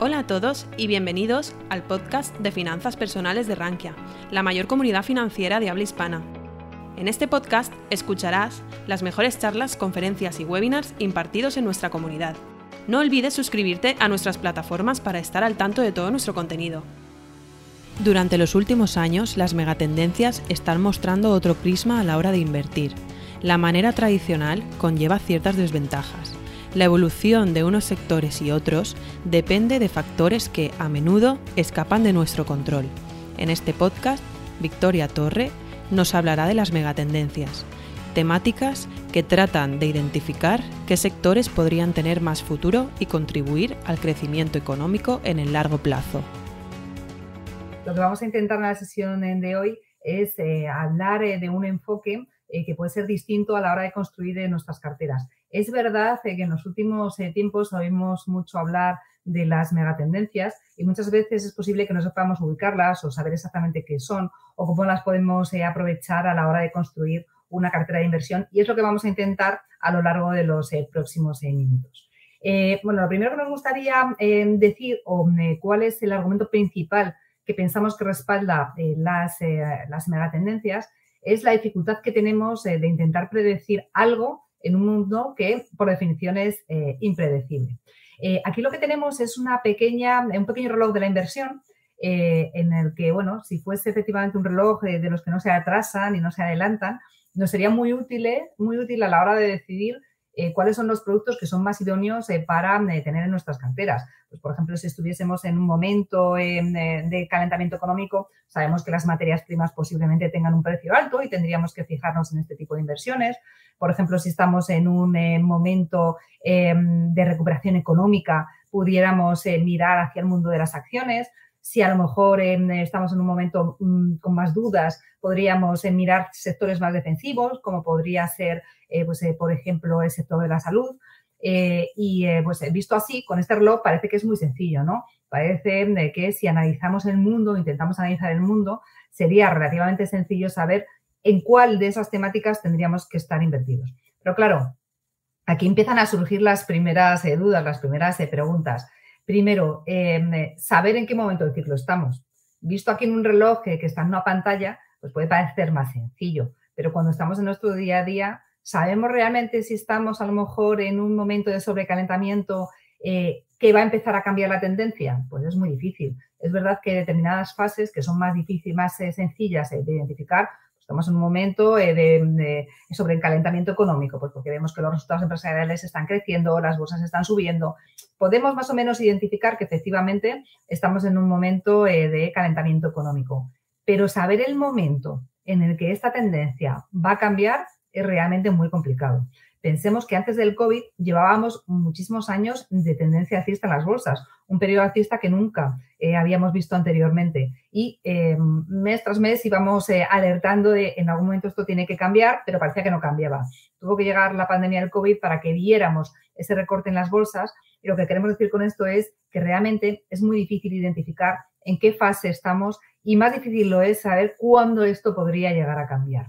Hola a todos y bienvenidos al podcast de finanzas personales de Rankia, la mayor comunidad financiera de habla hispana. En este podcast escucharás las mejores charlas, conferencias y webinars impartidos en nuestra comunidad. No olvides suscribirte a nuestras plataformas para estar al tanto de todo nuestro contenido. Durante los últimos años, las megatendencias están mostrando otro prisma a la hora de invertir. La manera tradicional conlleva ciertas desventajas. La evolución de unos sectores y otros depende de factores que a menudo escapan de nuestro control. En este podcast, Victoria Torre nos hablará de las megatendencias, temáticas que tratan de identificar qué sectores podrían tener más futuro y contribuir al crecimiento económico en el largo plazo. Lo que vamos a intentar en la sesión de hoy es eh, hablar eh, de un enfoque eh, que puede ser distinto a la hora de construir nuestras carteras. Es verdad que en los últimos tiempos oímos mucho hablar de las megatendencias y muchas veces es posible que no sepamos ubicarlas o saber exactamente qué son o cómo las podemos aprovechar a la hora de construir una cartera de inversión y es lo que vamos a intentar a lo largo de los próximos minutos. bueno, lo primero que nos gustaría decir o cuál es el argumento principal que pensamos que respalda eh, las, eh, las megatendencias es la dificultad que tenemos eh, de intentar predecir algo en un mundo que por definición es impredecible. aquí lo que tenemos es un pequeño reloj de la inversión en el que, bueno, si fuese efectivamente un reloj de los que no se atrasan y no se adelantan, nos sería muy útil, muy útil a la hora de decidir eh, cuáles son los productos que son más idóneos eh, para eh, tener en nuestras carteras. Pues, por ejemplo, si estuviésemos en un momento de calentamiento económico, sabemos que las materias primas posiblemente tengan un precio alto y tendríamos que fijarnos en este tipo de inversiones. Por ejemplo, si estamos en un momento de recuperación económica, pudiéramos mirar hacia el mundo de las acciones. Si a lo mejor estamos en un momento mm, con más dudas, podríamos mirar sectores más defensivos, como podría ser eh, pues, eh, por ejemplo, el sector de la salud. Eh, y pues visto así, con este reloj parece que es muy sencillo, ¿no? Parece que si analizamos el mundo, intentamos analizar el mundo, sería relativamente sencillo saber en cuál de esas temáticas tendríamos que estar invertidos. Pero claro, aquí empiezan a surgir las primeras dudas, las primeras preguntas. Primero, em, saber en qué momento del ciclo estamos. Visto aquí en un reloj que, que, está en una pantalla, pues puede parecer más sencillo, pero cuando estamos en nuestro día a día, ¿Sabemos realmente si estamos a lo mejor en un momento de sobrecalentamiento eh, que va a empezar a cambiar la tendencia? Pues es muy difícil. Es verdad que determinadas fases que son más difíciles, más eh, sencillas eh, de identificar, estamos en un momento de, sobrecalentamiento económico, pues porque vemos que los resultados empresariales están creciendo, las bolsas están subiendo. Podemos más o menos identificar que efectivamente estamos en un momento de calentamiento económico. Pero saber el momento en el que esta tendencia va a cambiar es realmente muy complicado. Pensemos que antes del COVID llevábamos muchísimos años de tendencia alcista en las bolsas, un periodo alcista que nunca eh, habíamos visto anteriormente. Y eh, mes tras mes íbamos eh, alertando de en algún momento esto tiene que cambiar, pero parecía que no cambiaba. Tuvo que llegar la pandemia del COVID para que viéramos ese recorte en las bolsas. Y lo que queremos decir con esto es que realmente es muy difícil identificar en qué fase estamos y más difícil lo es saber cuándo esto podría llegar a cambiar.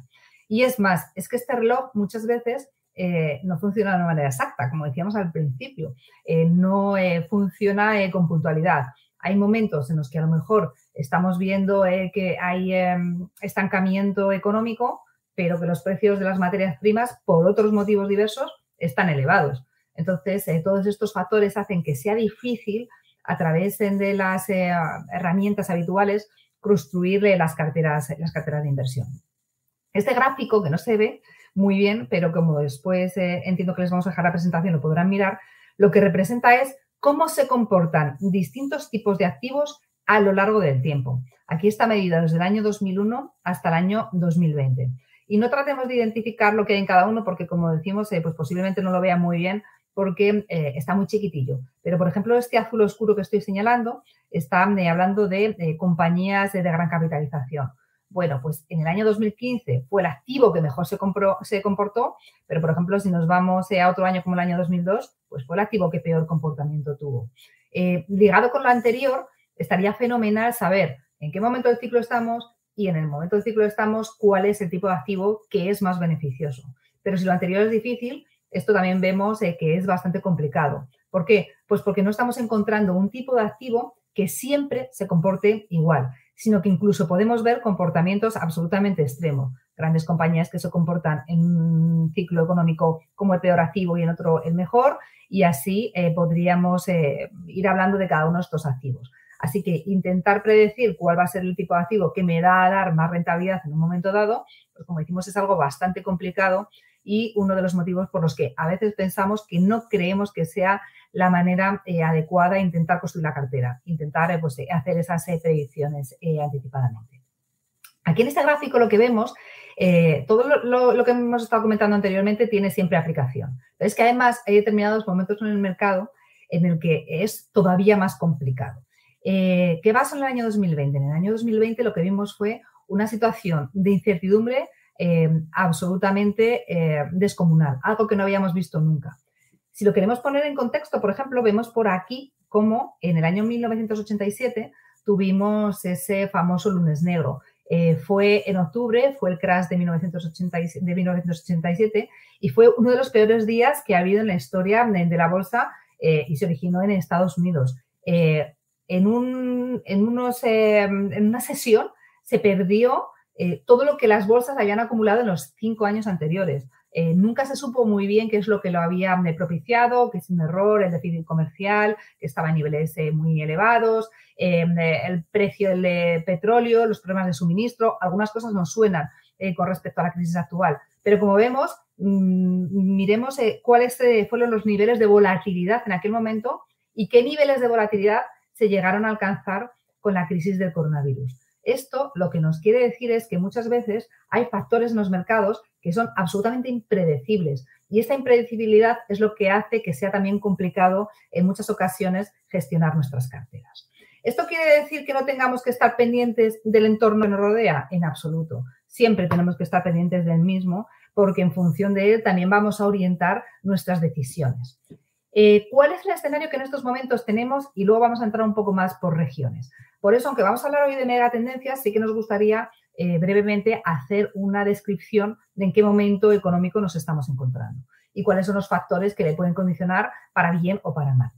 Y es más, es que este reloj muchas veces eh, no funciona de una manera exacta, como decíamos al principio, eh, no eh, funciona con puntualidad. Hay momentos en los que a lo mejor estamos viendo que hay em, estancamiento económico, pero que los precios de las materias primas, por otros motivos diversos, están elevados. Entonces, todos estos factores hacen que sea difícil, a través de las herramientas habituales, construir las carteras, las carteras de inversión. Este gráfico que no se ve muy bien, pero como después eh, entiendo que les vamos a dejar la presentación, lo podrán mirar, lo que representa es cómo se comportan distintos tipos de activos a lo largo del tiempo. Aquí está medida desde el año 2001 hasta el año 2020. Y no tratemos de identificar lo que hay en cada uno porque, como decimos, eh, pues posiblemente no lo vean muy bien porque eh, está muy chiquitillo. Pero, por ejemplo, este azul oscuro que estoy señalando está hablando de compañías de gran capitalización. Bueno, pues en el año 2015 fue el activo que mejor se, se comportó, pero por ejemplo, si nos vamos a otro año como el año 2002, pues fue el activo que peor comportamiento tuvo. Eh, ligado con lo anterior, estaría fenomenal saber en qué momento del ciclo estamos y en el momento del ciclo estamos cuál es el tipo de activo que es más beneficioso. Pero si lo anterior es difícil, esto también vemos eh, que es bastante complicado. ¿Por qué? Pues porque no estamos encontrando un tipo de activo que siempre se comporte igual, sino que incluso podemos ver comportamientos absolutamente extremos. Grandes compañías que se comportan en un ciclo económico como el peor activo y en otro el mejor, y así eh, podríamos eh, ir hablando de cada uno de estos activos. Así que intentar predecir cuál va a ser el tipo de activo que me da a dar más rentabilidad en un momento dado, pues como decimos, es algo bastante complicado y uno de los motivos por los que a veces pensamos que no creemos que sea la manera eh, adecuada de intentar construir la cartera, intentar pues, hacer esas predicciones anticipadamente. Aquí en este gráfico lo que vemos eh, todo lo, que hemos estado comentando anteriormente tiene siempre aplicación. Es que además hay determinados momentos en el mercado en el que es todavía más complicado. Eh, ¿Qué pasa en el año 2020? En el año 2020 lo que vimos fue una situación de incertidumbre eh, absolutamente descomunal, algo que no habíamos visto nunca. Si lo queremos poner en contexto, por ejemplo, vemos por aquí cómo en el año 1987 tuvimos ese famoso lunes negro, eh, fue en octubre, fue el crash de, 1987, y fue uno de los peores días que ha habido en la historia de, la bolsa eh, y se originó en Estados Unidos. Eh, en, un, en, unos, en una sesión se perdió todo lo que las bolsas habían acumulado en los cinco años anteriores. nunca se supo muy bien qué es lo que lo había propiciado, que es un error, el déficit comercial, que estaba a niveles muy elevados, Em, el precio del petróleo, los problemas de suministro, algunas cosas nos suenan eh, con respecto a la crisis actual. Pero como vemos, mm, miremos eh, cuáles eh, fueron los niveles de volatilidad en aquel momento y qué niveles de volatilidad se llegaron a alcanzar con la crisis del coronavirus. Esto lo que nos quiere decir es que muchas veces hay factores en los mercados que son absolutamente impredecibles y esta impredecibilidad es lo que hace que sea también complicado en muchas ocasiones gestionar nuestras carteras. ¿Esto quiere decir que no tengamos que estar pendientes del entorno que nos rodea? En absoluto. Siempre tenemos que estar pendientes del mismo porque en función de él también vamos a orientar nuestras decisiones. Eh, ¿Cuál es el escenario que en estos momentos tenemos? Y luego vamos a entrar un poco más por regiones. Por eso, aunque vamos a hablar hoy de megatendencias, sí que nos gustaría eh, brevemente hacer una descripción de en qué momento económico nos estamos encontrando y cuáles son los factores que le pueden condicionar para bien o para mal.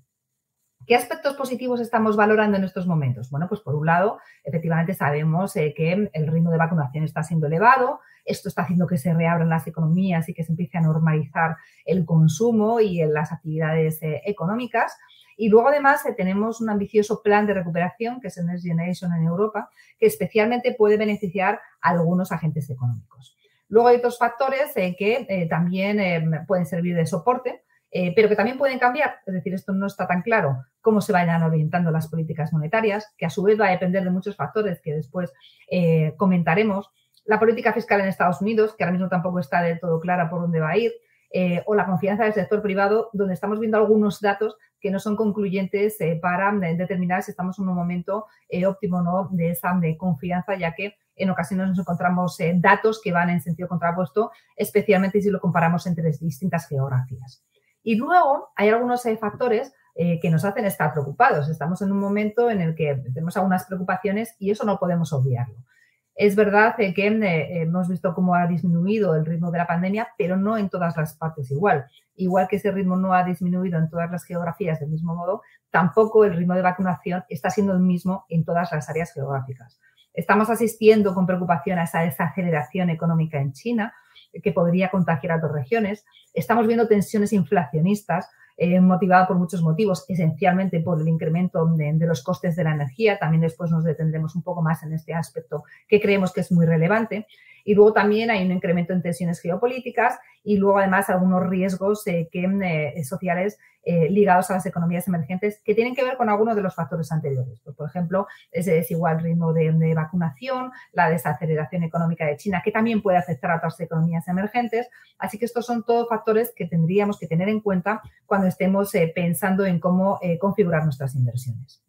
¿Qué aspectos positivos estamos valorando en estos momentos? Bueno, pues por un lado, efectivamente sabemos eh, que el ritmo de vacunación está siendo elevado, esto está haciendo que se reabran las economías y que se empiece a normalizar el consumo y las actividades eh, económicas. Y luego, además, eh, tenemos un ambicioso plan de recuperación, que es el Next Generation en Europa, que especialmente puede beneficiar a algunos agentes económicos. Luego hay otros factores que también pueden servir de soporte, eh, pero que también pueden cambiar. Es decir, esto no está tan claro cómo se vayan orientando las políticas monetarias, que a su vez va a depender de muchos factores que después eh, comentaremos. La política fiscal en Estados Unidos, que ahora mismo tampoco está del todo clara por dónde va a ir, eh, o la confianza del sector privado, donde estamos viendo algunos datos que no son concluyentes para determinar si estamos en un momento óptimo o no de esa de confianza, ya que en ocasiones nos encontramos datos que van en sentido contrapuesto, especialmente si lo comparamos entre distintas geografías. Y luego hay algunos eh, factores eh, que nos hacen estar preocupados. Estamos en un momento en el que tenemos algunas preocupaciones y eso no podemos obviarlo. Es verdad eh, que hemos visto cómo ha disminuido el ritmo de la pandemia, pero no en todas las partes igual. Igual que ese ritmo no ha disminuido en todas las geografías del mismo modo, tampoco el ritmo de vacunación está siendo el mismo en todas las áreas geográficas. Estamos asistiendo con preocupación a esa desaceleración económica en China, que podría contagiar a otras regiones. Estamos viendo tensiones inflacionistas eh, motivadas por muchos motivos, esencialmente por el incremento de, los costes de la energía. También después nos detendremos un poco más en este aspecto que creemos que es muy relevante. Y luego también hay un incremento en tensiones geopolíticas y luego además algunos riesgos eh, que, eh, sociales eh, ligados a las economías emergentes que tienen que ver con algunos de los factores anteriores. Pues, por ejemplo, ese desigual ritmo de, de, vacunación, la desaceleración económica de China, que también puede afectar a otras economías emergentes. Así que estos son todos factores que tendríamos que tener en cuenta cuando estemos pensando en cómo configurar nuestras inversiones.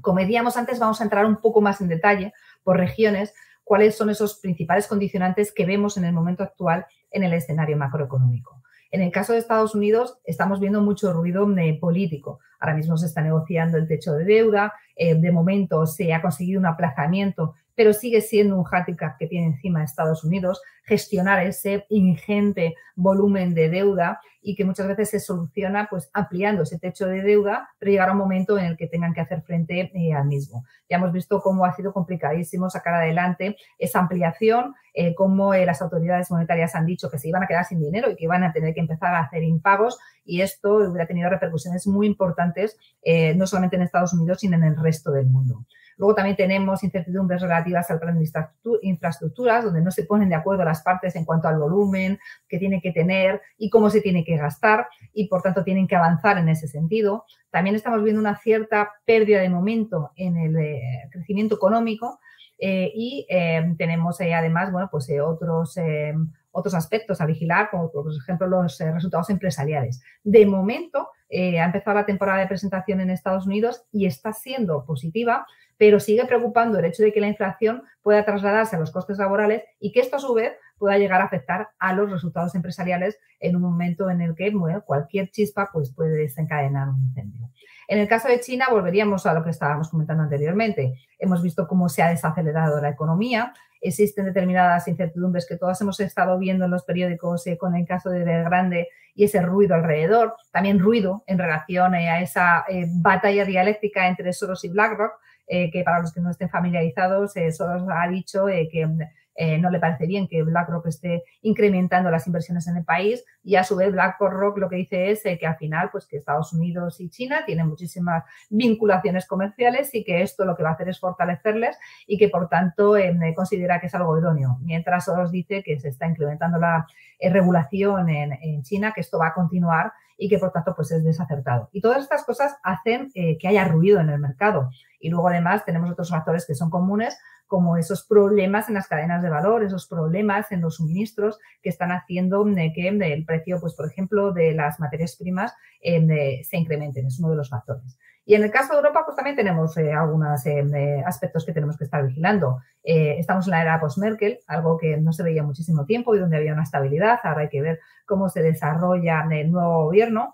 Como decíamos antes, vamos a entrar un poco más en detalle por regiones cuáles son esos principales condicionantes que vemos en el momento actual en el escenario macroeconómico. En el caso de Estados Unidos, estamos viendo mucho ruido eh, político. Ahora mismo se está negociando el techo de deuda. Eh, de momento se ha conseguido un aplazamiento, pero sigue siendo un handicap que tiene encima Estados Unidos gestionar ese ingente volumen de deuda y que muchas veces se soluciona pues ampliando ese techo de deuda, pero llegará un momento en el que tengan que hacer frente eh, al mismo. Ya hemos visto cómo ha sido complicadísimo sacar adelante esa ampliación, eh, cómo eh, las autoridades monetarias han dicho que se iban a quedar sin dinero y que iban a tener que empezar a hacer impagos y esto hubiera tenido repercusiones muy importantes no solamente en Estados Unidos, sino en el resto del mundo. Luego también tenemos incertidumbres relativas al plan de infraestructuras, donde no se ponen de acuerdo las partes en cuanto al volumen que tiene que tener y cómo se tiene que gastar y por tanto tienen que avanzar en ese sentido. También estamos viendo una cierta pérdida de momento en el eh, crecimiento económico eh, y eh, tenemos además, bueno, pues otros otros aspectos a vigilar, como por ejemplo los resultados empresariales. De momento, ha empezado la temporada de presentación en Estados Unidos y está siendo positiva, pero sigue preocupando el hecho de que la inflación pueda trasladarse a los costes laborales y que esto a su vez pueda llegar a afectar a los resultados empresariales en un momento en el que cualquier chispa pues, puede desencadenar un incendio. En el caso de China, volveríamos a lo que estábamos comentando anteriormente. Hemos visto cómo se ha desacelerado la economía. Existen determinadas incertidumbres que todas hemos estado viendo en los periódicos eh, con el caso de Grande y ese ruido alrededor. También ruido en relación eh, a esa eh, batalla dialéctica entre Soros y BlackRock, que para los que no estén familiarizados, solo ha dicho que eh, no le parece bien que BlackRock esté incrementando las inversiones en el país y a su vez BlackRock lo que dice es que al final pues que Estados Unidos y China tienen muchísimas vinculaciones comerciales y que esto lo que va a hacer es fortalecerles y que por tanto considera que es algo idóneo. Mientras Soros dice que se está incrementando la regulación en, en China, que esto va a continuar y que por tanto pues es desacertado. Y todas estas cosas hacen que haya ruido en el mercado. Y luego además tenemos otros factores que son comunes, como esos problemas en las cadenas de valor, esos problemas en los suministros que están haciendo que el precio, pues por ejemplo, de las materias primas eh, se incrementen. Es uno de los factores. Y en el caso de Europa, pues también tenemos eh, algunos eh, aspectos que tenemos que estar vigilando. estamos en la era post-Merkel, algo que no se veía muchísimo tiempo y donde había una estabilidad. Ahora hay que ver cómo se desarrolla el nuevo gobierno,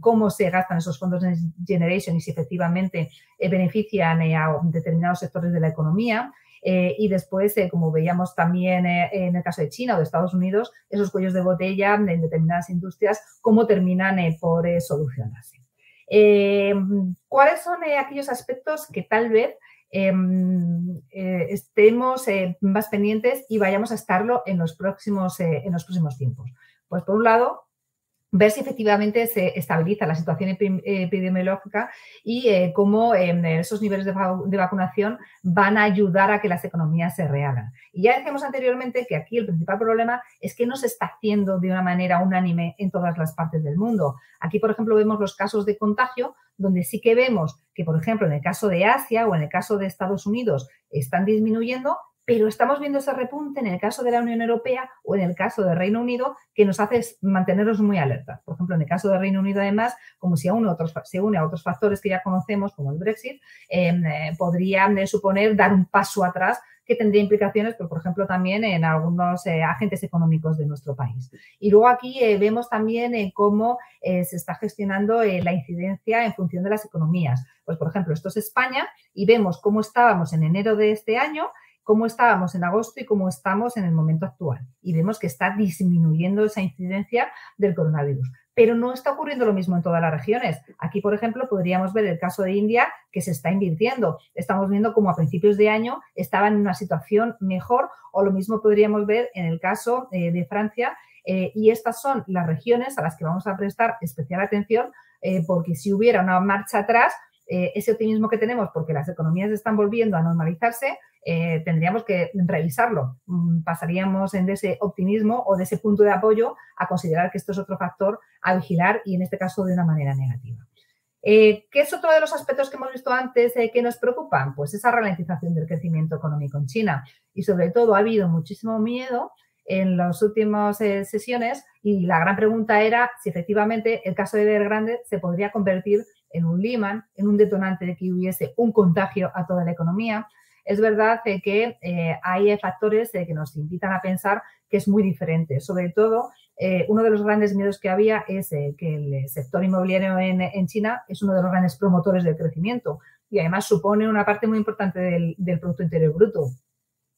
cómo se gastan esos fondos de Generation y si efectivamente benefician a determinados sectores de la economía. y después, como veíamos también en el caso de China o de Estados Unidos, esos cuellos de botella en determinadas industrias, cómo terminan por solucionarse. Eh, ¿Cuáles son eh, aquellos aspectos que tal vez em, eh, estemos más pendientes y vayamos a estarlo en los próximos, en los próximos tiempos? Pues por un lado, ver si efectivamente se estabiliza la situación epidemiológica y eh, cómo em, esos niveles de, vacunación van a ayudar a que las economías se rehagan. Y ya decíamos anteriormente que aquí el principal problema es que no se está haciendo de una manera unánime en todas las partes del mundo. Aquí, por ejemplo, vemos los casos de contagio donde sí que vemos que, por ejemplo, en el caso de Asia o en el caso de Estados Unidos están disminuyendo, pero estamos viendo ese repunte en el caso de la Unión Europea o en el caso del Reino Unido que nos hace mantenernos muy alerta. Por ejemplo, en el caso del Reino Unido, además, como si une otros, se une a otros factores que ya conocemos, como el Brexit, em, eh, podrían eh, suponer dar un paso atrás que tendría implicaciones, pues, por ejemplo, también en algunos eh, agentes económicos de nuestro país. Y luego aquí vemos también cómo se está gestionando la incidencia en función de las economías. Pues, por ejemplo, esto es España y vemos cómo estábamos en enero de este año cómo estábamos en agosto y cómo estamos en el momento actual. Y vemos que está disminuyendo esa incidencia del coronavirus. Pero no está ocurriendo lo mismo en todas las regiones. Aquí, por ejemplo, podríamos ver el caso de India, que se está invirtiendo. Estamos viendo como a principios de año estaban en una situación mejor, o lo mismo podríamos ver en el caso eh, de Francia. Eh, y estas son las regiones a las que vamos a prestar especial atención, eh, porque si hubiera una marcha atrás, ese optimismo que tenemos, porque las economías están volviendo a normalizarse, eh, tendríamos que revisarlo. Mm, pasaríamos en de ese optimismo o de ese punto de apoyo a considerar que esto es otro factor a vigilar y en este caso de una manera negativa. Eh, ¿Qué es otro de los aspectos que hemos visto antes eh, que nos preocupan? Pues esa ralentización del crecimiento económico en China. Y sobre todo ha habido muchísimo miedo en las últimas sesiones y la gran pregunta era si efectivamente el caso de Evergrande se podría convertir en un Lehman, en un detonante de que hubiese un contagio a toda la economía es verdad que eh, hay factores eh, que nos invitan a pensar que es muy diferente, sobre todo uno de los grandes miedos que había es que el sector inmobiliario en, China es uno de los grandes promotores del crecimiento y además supone una parte muy importante del, del Producto Interior Bruto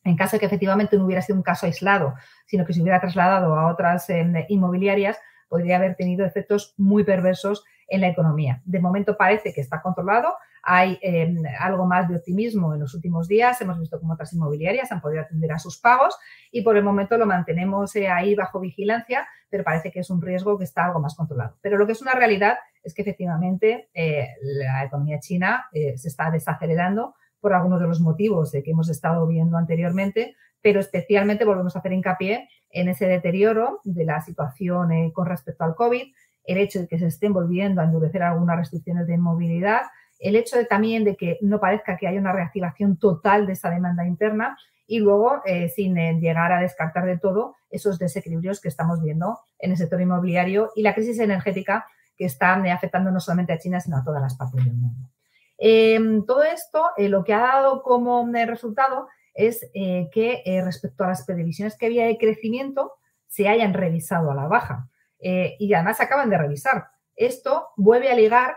en caso de que efectivamente no hubiera sido un caso aislado, sino que se hubiera trasladado a otras eh, inmobiliarias, podría haber tenido efectos muy perversos en la economía. De momento parece que está controlado, hay em, algo más de optimismo en los últimos días, hemos visto cómo otras inmobiliarias han podido atender a sus pagos y por el momento lo mantenemos eh, ahí bajo vigilancia, pero parece que es un riesgo que está algo más controlado. Pero lo que es una realidad es que efectivamente eh, la economía china se está desacelerando por algunos de los motivos de que hemos estado viendo anteriormente, pero especialmente volvemos a hacer hincapié en ese deterioro de la situación eh, con respecto al COVID, el hecho de que se estén volviendo a endurecer algunas restricciones de movilidad, el hecho de, también de que no parezca que haya una reactivación total de esa demanda interna y luego, eh, sin eh, llegar a descartar de todo, esos desequilibrios que estamos viendo en el sector inmobiliario y la crisis energética que está afectando no solamente a China, sino a todas las partes del mundo. Em, todo esto eh, lo que ha dado como eh, resultado es eh, que respecto a las previsiones que había de crecimiento se hayan revisado a la baja y además se acaban de revisar. Esto vuelve a ligar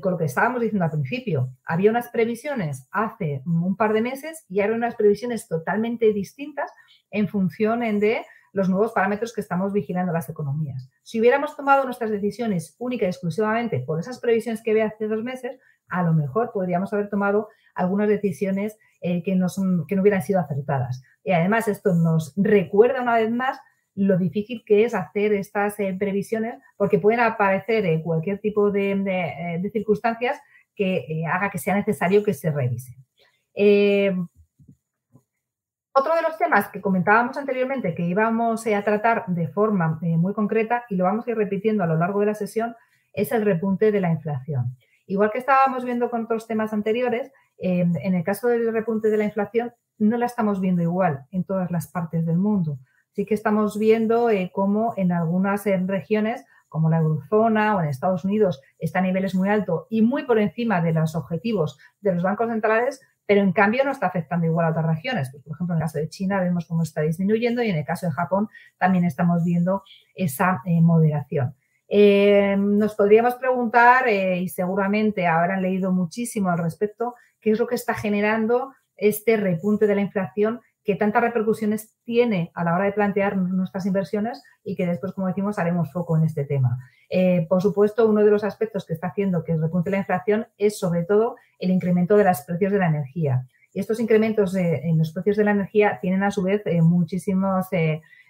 con lo que estábamos diciendo al principio. Había unas previsiones hace un par de meses y ahora unas previsiones totalmente distintas en función de los nuevos parámetros que estamos vigilando las economías. Si hubiéramos tomado nuestras decisiones única y exclusivamente por esas previsiones que había hace dos meses, a lo mejor podríamos haber tomado algunas decisiones eh, que, no que no hubieran sido acertadas. Y además esto nos recuerda una vez más lo difícil que es hacer estas eh, previsiones porque pueden aparecer eh, cualquier tipo de, circunstancias que haga que sea necesario que se revisen. otro de los temas que comentábamos anteriormente que íbamos a tratar de forma muy concreta y lo vamos a ir repitiendo a lo largo de la sesión es el repunte de la inflación. Igual que estábamos viendo con otros temas anteriores, en el caso del repunte de la inflación, no la estamos viendo igual en todas las partes del mundo. Sí que estamos viendo eh, cómo en algunas regiones, como la eurozona o en Estados Unidos, está a niveles muy altos y muy por encima de los objetivos de los bancos centrales, pero en cambio no está afectando igual a otras regiones. Pues, por ejemplo, en el caso de China vemos cómo está disminuyendo y en el caso de Japón también estamos viendo esa eh, moderación. Eh, nos podríamos preguntar, y seguramente habrán leído muchísimo al respecto, qué es lo que está generando este repunte de la inflación que tantas repercusiones tiene a la hora de plantear nuestras inversiones y que después, como decimos, haremos foco en este tema. Eh, por supuesto, uno de los aspectos que está haciendo que repunte la inflación es sobre todo el incremento de los precios de la energía. Y estos incrementos en los precios de la energía tienen a su vez muchísimos,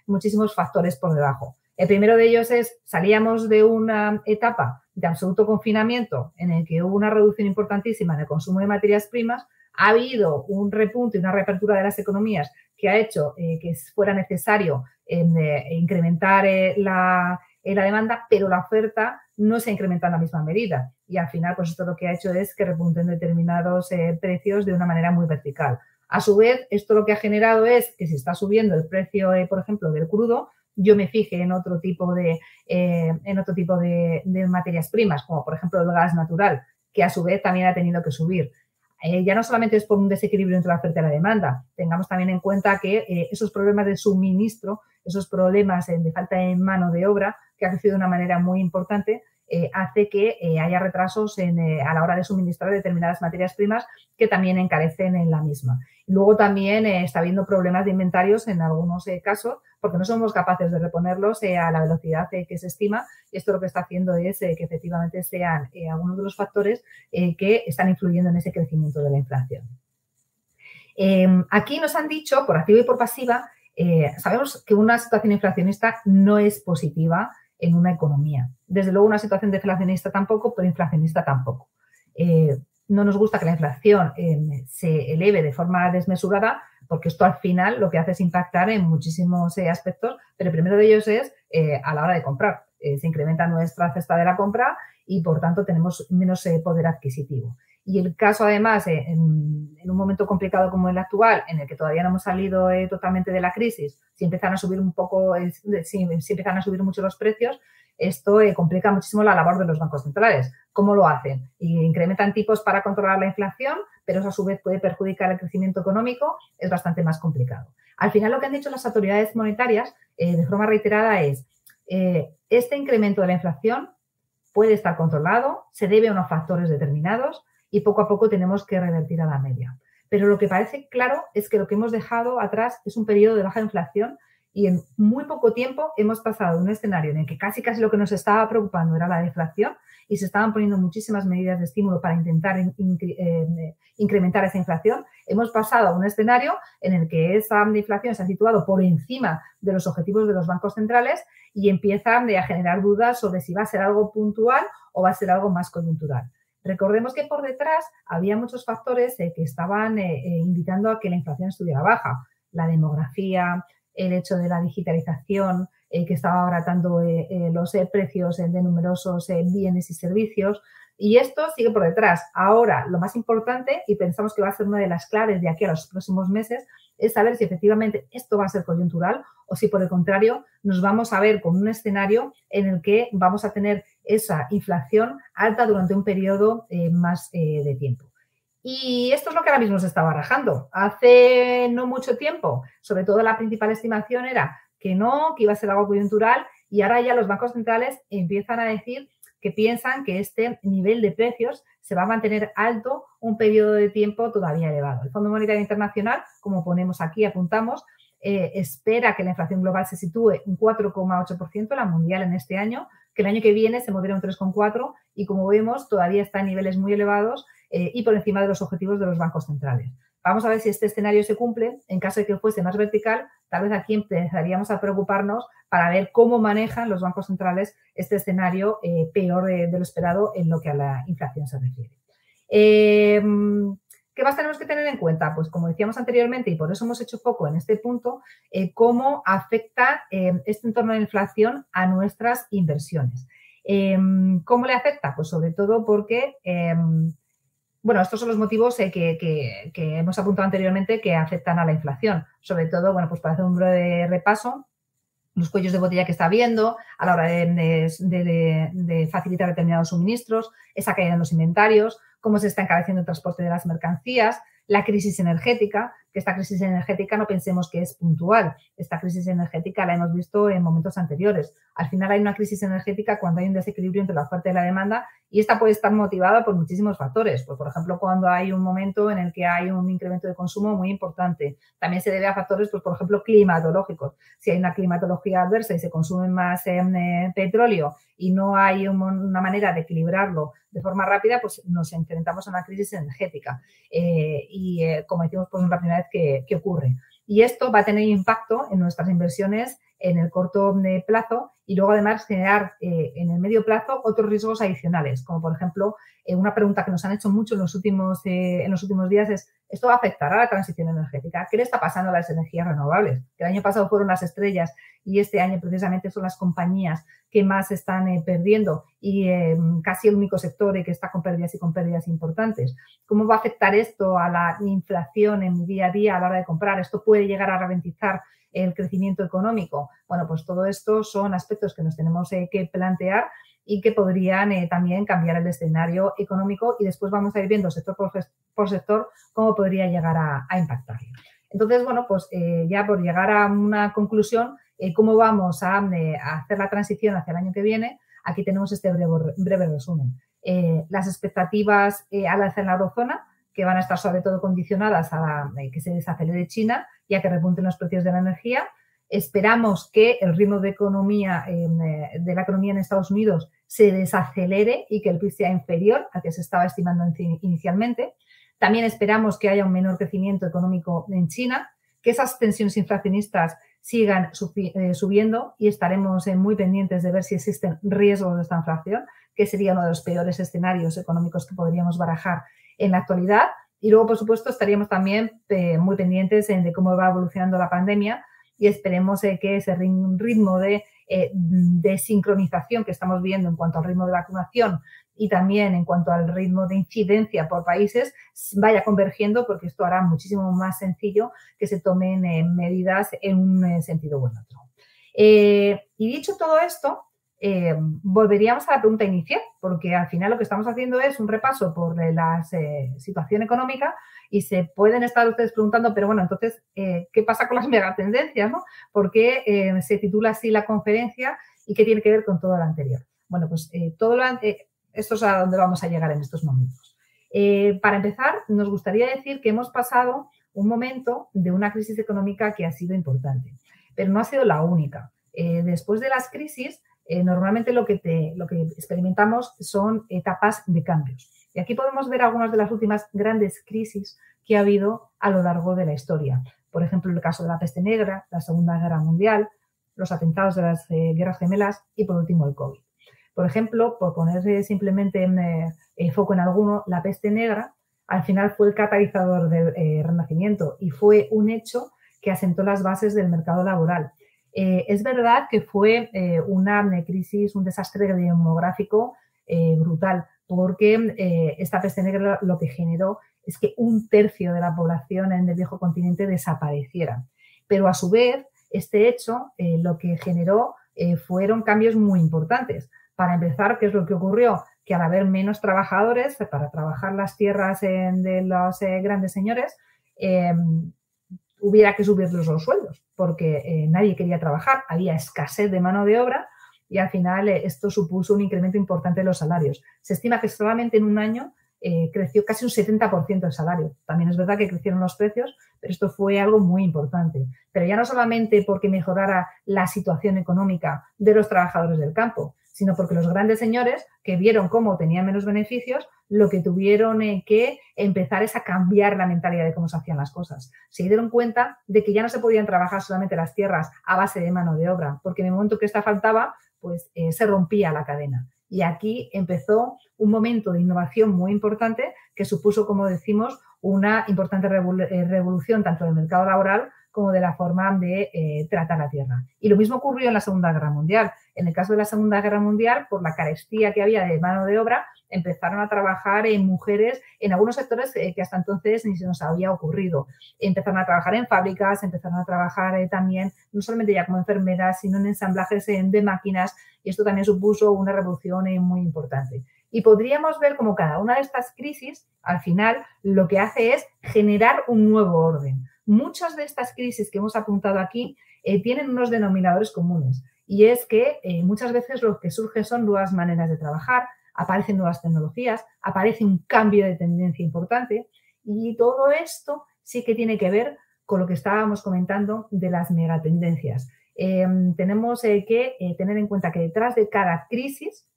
muchísimos factores por debajo. El primero de ellos es, salíamos de una etapa de absoluto confinamiento en el que hubo una reducción importantísima en el consumo de materias primas, ha habido un repunte y una reapertura de las economías que ha hecho eh, que fuera necesario eh, incrementar eh, la, demanda, pero la oferta no se ha incrementado en la misma medida. Y al final, pues esto lo que ha hecho es que repunten determinados precios de una manera muy vertical. A su vez, esto lo que ha generado es que si está subiendo el precio, por ejemplo, del crudo, yo me fije en otro tipo de, en otro tipo de, materias primas, como por ejemplo el gas natural, que a su vez también ha tenido que subir. Eh, ya no solamente es por un desequilibrio entre la oferta y la demanda, tengamos también en cuenta que eh, esos problemas de suministro, esos problemas de falta de mano de obra, que ha crecido de una manera muy importante, hace que haya retrasos a la hora de suministrar determinadas materias primas que también encarecen en la misma. Luego también está habiendo problemas de inventarios en algunos casos, porque no somos capaces de reponerlos eh, a la velocidad eh, que se estima. Y esto lo que está haciendo es eh, que efectivamente sean algunos de los factores que están influyendo en ese crecimiento de la inflación. Em, aquí nos han dicho, por activa y por pasiva, sabemos que una situación inflacionista no es positiva en una economía. Desde luego, una situación deflacionista tampoco, pero inflacionista tampoco. no nos gusta que la inflación em, se eleve de forma desmesurada porque esto al final lo que hace es impactar en muchísimos eh, aspectos, pero el primero de ellos es eh, a la hora de comprar. Eh, se incrementa nuestra cesta de la compra y por tanto tenemos menos poder adquisitivo. Y el caso, además, en, un momento complicado como el actual, en el que todavía no hemos salido totalmente de la crisis, si empiezan a subir un poco, si, empiezan a subir mucho los precios, esto complica muchísimo la labor de los bancos centrales. ¿Cómo lo hacen? incrementan tipos para controlar la inflación, pero eso a su vez puede perjudicar el crecimiento económico, es bastante más complicado. Al final lo que han dicho las autoridades monetarias eh, de forma reiterada es, este incremento de la inflación puede estar controlado, se debe a unos factores determinados y poco a poco tenemos que revertir a la media. Pero lo que parece claro es que lo que hemos dejado atrás es un periodo de baja inflación y en muy poco tiempo hemos pasado de un escenario en el que casi casi lo que nos estaba preocupando era la deflación y se estaban poniendo muchísimas medidas de estímulo para intentar eh, incrementar esa inflación. Hemos pasado a un escenario en el que esa inflación se ha situado por encima de los objetivos de los bancos centrales y empiezan a generar dudas sobre si va a ser algo puntual o va a ser algo más coyuntural. Recordemos que por detrás había muchos factores eh, que estaban eh, invitando a que la inflación estuviera baja. La demografía, el hecho de la digitalización eh, que estaba abaratando eh, eh, los precios de numerosos bienes y servicios. Y esto sigue por detrás. Ahora, lo más importante, y pensamos que va a ser una de las claves de aquí a los próximos meses, es saber si efectivamente esto va a ser coyuntural o si por el contrario nos vamos a ver con un escenario en el que vamos a tener esa inflación alta durante un periodo más de tiempo. Y esto es lo que ahora mismo se está barajando. Hace no mucho tiempo, sobre todo la principal estimación era que no, que iba a ser algo coyuntural y ahora ya los bancos centrales empiezan a decir que piensan que este nivel de precios se va a mantener alto un periodo de tiempo todavía elevado. El Fondo Monetario Internacional, como ponemos aquí, apuntamos, eh, espera que la inflación global se sitúe un 4,8%, la mundial en este año, que el año que viene se modere un 3,4% y como vemos todavía está en niveles muy elevados eh, y por encima de los objetivos de los bancos centrales. Vamos a ver si este escenario se cumple. En caso de que fuese más vertical, tal vez aquí empezaríamos a preocuparnos para ver cómo manejan los bancos centrales este escenario eh, peor de, lo esperado en lo que a la inflación se refiere. Em, ¿Qué más tenemos que tener en cuenta? Pues como decíamos anteriormente, y por eso hemos hecho foco en este punto, eh, cómo afecta em, este entorno de inflación a nuestras inversiones. Em, ¿Cómo le afecta? Pues sobre todo porque bueno, estos son los motivos eh, que, hemos apuntado anteriormente que afectan a la inflación. Sobre todo, bueno, pues para hacer un breve repaso, los cuellos de botella que está habiendo a la hora de, facilitar determinados suministros, esa caída en los inventarios, cómo se está encareciendo el transporte de las mercancías, la crisis energética, que esta crisis energética no pensemos que es puntual. Esta crisis energética la hemos visto en momentos anteriores. Al final hay una crisis energética cuando hay un desequilibrio entre la oferta y la demanda y esta puede estar motivada por muchísimos factores. Pues, por ejemplo, cuando hay un momento en el que hay un incremento de consumo muy importante. También se debe a factores, pues, por ejemplo, climatológicos. Si hay una climatología adversa y se consume más eh, petróleo y no hay una manera de equilibrarlo de forma rápida, pues nos enfrentamos a una crisis energética. Eh, y eh, como decimos, pues la primera que, ocurre. Y esto va a tener impacto en nuestras inversiones en el corto plazo y luego además generar eh, en el medio plazo otros riesgos adicionales, como por ejemplo eh, una pregunta que nos han hecho mucho en los últimos, eh, en los últimos días es, ¿esto va a afectar a la transición energética? ¿Qué le está pasando a las energías renovables? el año pasado fueron las estrellas y este año precisamente son las compañías que más están perdiendo y casi el único sector que está con pérdidas y con pérdidas importantes. ¿Cómo va a afectar esto a la inflación en mi día a día a la hora de comprar? ¿Esto puede llegar a ralentizar el crecimiento económico? Bueno, pues todo esto son aspectos que nos tenemos eh, que plantear y que podrían eh, también cambiar el escenario económico y después vamos a ir viendo sector por, sector cómo podría llegar a, impactarlo. Entonces, bueno, pues eh, ya por llegar a una conclusión, cómo vamos a, hacer la transición hacia el año que viene, aquí tenemos este breve, resumen. las expectativas al hacer la eurozona, que van a estar sobre todo condicionadas a que se desacelere China y que repunten los precios de la energía. Esperamos que el ritmo de economía eh, de la economía en Estados Unidos se desacelere y que el PIB sea inferior al que se estaba estimando inicialmente. También esperamos que haya un menor crecimiento económico en China, que esas tensiones inflacionistas sigan eh, subiendo y estaremos eh, muy pendientes de ver si existen riesgos de esta inflación, que sería uno de los peores escenarios económicos que podríamos barajar en la actualidad. Y luego, por supuesto, estaríamos también eh, muy pendientes de cómo va evolucionando la pandemia y esperemos eh, que ese ritmo de, eh, de sincronización que estamos viendo en cuanto al ritmo de vacunación y también en cuanto al ritmo de incidencia por países vaya convergiendo porque esto hará muchísimo más sencillo que se tomen medidas en un sentido u otro. y dicho todo esto, eh, volveríamos a la pregunta inicial, porque al final lo que estamos haciendo es un repaso por la eh, situación económica y se pueden estar ustedes preguntando, pero bueno, entonces, eh, ¿qué pasa con las megatendencias? ¿no? ¿Por qué se titula así la conferencia ¿Y qué tiene que ver con todo lo anterior? Bueno, pues eh, todo lo eh, esto es a donde vamos a llegar en estos momentos. Eh, para empezar, nos gustaría decir que hemos pasado un momento de una crisis económica que ha sido importante, pero no ha sido la única. después de las crisis, normalmente lo que, experimentamos son etapas de cambios. Y aquí podemos ver algunas de las últimas grandes crisis que ha habido a lo largo de la historia. Por ejemplo, el caso de la peste negra, la Segunda Guerra Mundial, los atentados de las eh, guerras gemelas y, por último, el COVID. Por ejemplo, por poner simplemente en, eh, foco en alguno, la peste negra al final fue el catalizador del eh, renacimiento y fue un hecho que asentó las bases del mercado laboral. Es verdad que fue una crisis, un desastre demográfico brutal, porque esta peste negra lo que generó es que un tercio de la población en el viejo continente desapareciera. Pero a su vez, este hecho eh, lo que generó eh, fueron cambios muy importantes. Para empezar, ¿qué es lo que ocurrió? Que al haber menos trabajadores para trabajar las tierras de los eh, grandes señores, hubiera que subirles los sueldos, porque nadie quería trabajar, había escasez de mano de obra y al final esto supuso un incremento importante de los salarios. Se estima que solamente en un año eh, creció casi un 70% el salario. También es verdad que crecieron los precios, pero esto fue algo muy importante. Pero ya no solamente porque mejorara la situación económica de los trabajadores del campo, sino porque los grandes señores que vieron cómo tenían menos beneficios, lo que tuvieron que empezar es a cambiar la mentalidad de cómo se hacían las cosas. Se dieron cuenta de que ya no se podían trabajar solamente las tierras a base de mano de obra, porque en el momento que esta faltaba, pues eh, se rompía la cadena. Y aquí empezó un momento de innovación muy importante que supuso, como decimos, una importante eh, revolución tanto del mercado laboral como de la forma de eh, tratar la tierra. Y lo mismo ocurrió en la Segunda Guerra Mundial. En el caso de la Segunda Guerra Mundial, por la carestía que había de mano de obra, empezaron a trabajar en mujeres en algunos sectores eh, que hasta entonces ni se nos había ocurrido. Empezaron a trabajar en fábricas, empezaron a trabajar eh, también, no solamente ya como enfermeras, sino en ensamblajes de máquinas, y esto también supuso una revolución eh, muy importante. Y podríamos ver como cada una de estas crisis, al final, lo que hace es generar un nuevo orden. Muchas de estas crisis que hemos apuntado aquí tienen unos denominadores comunes. Y es que muchas veces lo que surge son nuevas maneras de trabajar, aparecen nuevas tecnologías, aparece un cambio de tendencia importante y todo esto sí que tiene que ver con lo que estábamos comentando de las megatendencias. Em, tenemos eh, que eh, tener en cuenta que detrás de cada crisis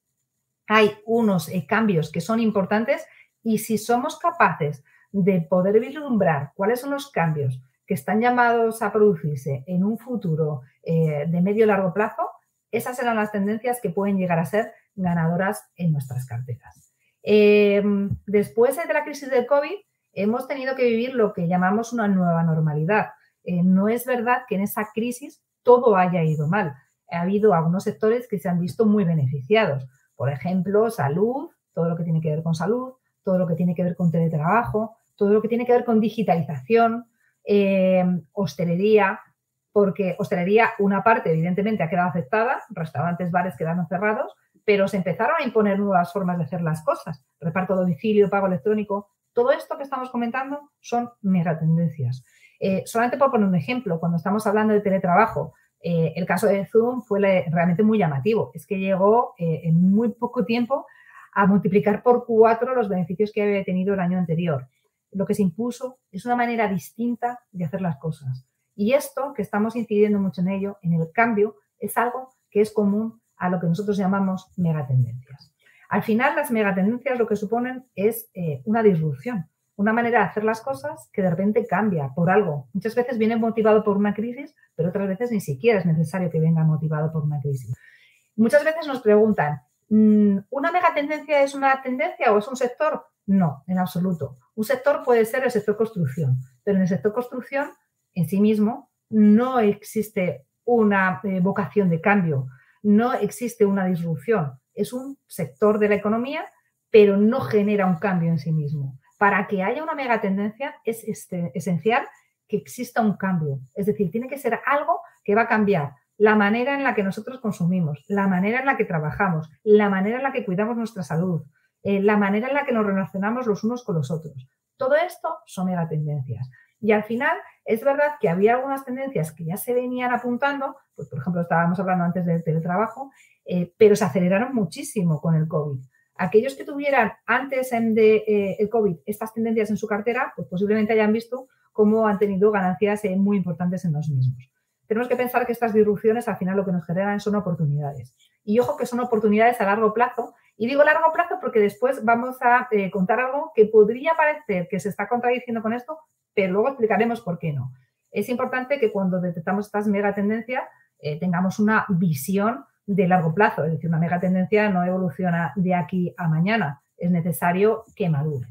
hay unos eh, cambios que son importantes y si somos capaces de poder vislumbrar cuáles son los cambios que están llamados a producirse en un futuro de medio largo plazo, esas serán las tendencias que pueden llegar a ser ganadoras en nuestras carteras. Em, después de la crisis del COVID, hemos tenido que vivir lo que llamamos una nueva normalidad. Eh, no es verdad que en esa crisis todo haya ido mal. Ha habido algunos sectores que se han visto muy beneficiados. Por ejemplo, salud, todo lo que tiene que ver con salud, todo lo que tiene que ver con teletrabajo, todo lo que tiene que ver con digitalización, em, hostelería, porque hostelería, una parte evidentemente ha quedado afectada, restaurantes, bares quedaron cerrados, pero se empezaron a imponer nuevas formas de hacer las cosas. Reparto domicilio, pago electrónico. Todo esto que estamos comentando son megatendencias. Eh, solamente por poner un ejemplo, cuando estamos hablando de teletrabajo, eh, el caso de Zoom fue realmente muy llamativo. Es que llegó eh, en muy poco tiempo a multiplicar por cuatro los beneficios que había tenido el año anterior. Lo que se impuso es una manera distinta de hacer las cosas. Y esto, que estamos incidiendo mucho en ello, en el cambio, es algo que es común a lo que nosotros llamamos megatendencias. Al final, las megatendencias lo que suponen es eh, una disrupción, una manera de hacer las cosas que de repente cambia por algo. Muchas veces viene motivado por una crisis, pero otras veces ni siquiera es necesario que venga motivado por una crisis. Muchas veces nos preguntan, mm, ¿una megatendencia es una tendencia o es un sector? No, en absoluto. Un sector puede ser el sector construcción, pero en el sector construcción en sí mismo no existe una eh, vocación de cambio no existe una disrupción. Es un sector de la economía, pero no genera un cambio en sí mismo. Para que haya una megatendencia es este, esencial que exista un cambio. Es decir, tiene que ser algo que va a cambiar la manera en la que nosotros consumimos, la manera en la que trabajamos, la manera en la que cuidamos nuestra salud, eh, la manera en la que nos relacionamos los unos con los otros. Todo esto son megatendencias. Y al final, es verdad que había algunas tendencias que ya se venían apuntando, pues por ejemplo, estábamos hablando antes del teletrabajo, eh, pero se aceleraron muchísimo con el COVID. Aquellos que tuvieran antes de eh, el COVID estas tendencias en su cartera, pues posiblemente hayan visto cómo han tenido ganancias muy importantes en los mismos. Tenemos que pensar que estas disrupciones al final lo que nos generan son oportunidades. Y ojo que son oportunidades a largo plazo. Y digo largo plazo porque después vamos a contar algo que podría parecer que se está contradiciendo con esto, pero luego explicaremos por qué no. Es importante que cuando detectamos estas megatendencias tengamos una visión de largo plazo. Es decir, una megatendencia no evoluciona de aquí a mañana. Es necesario que madure.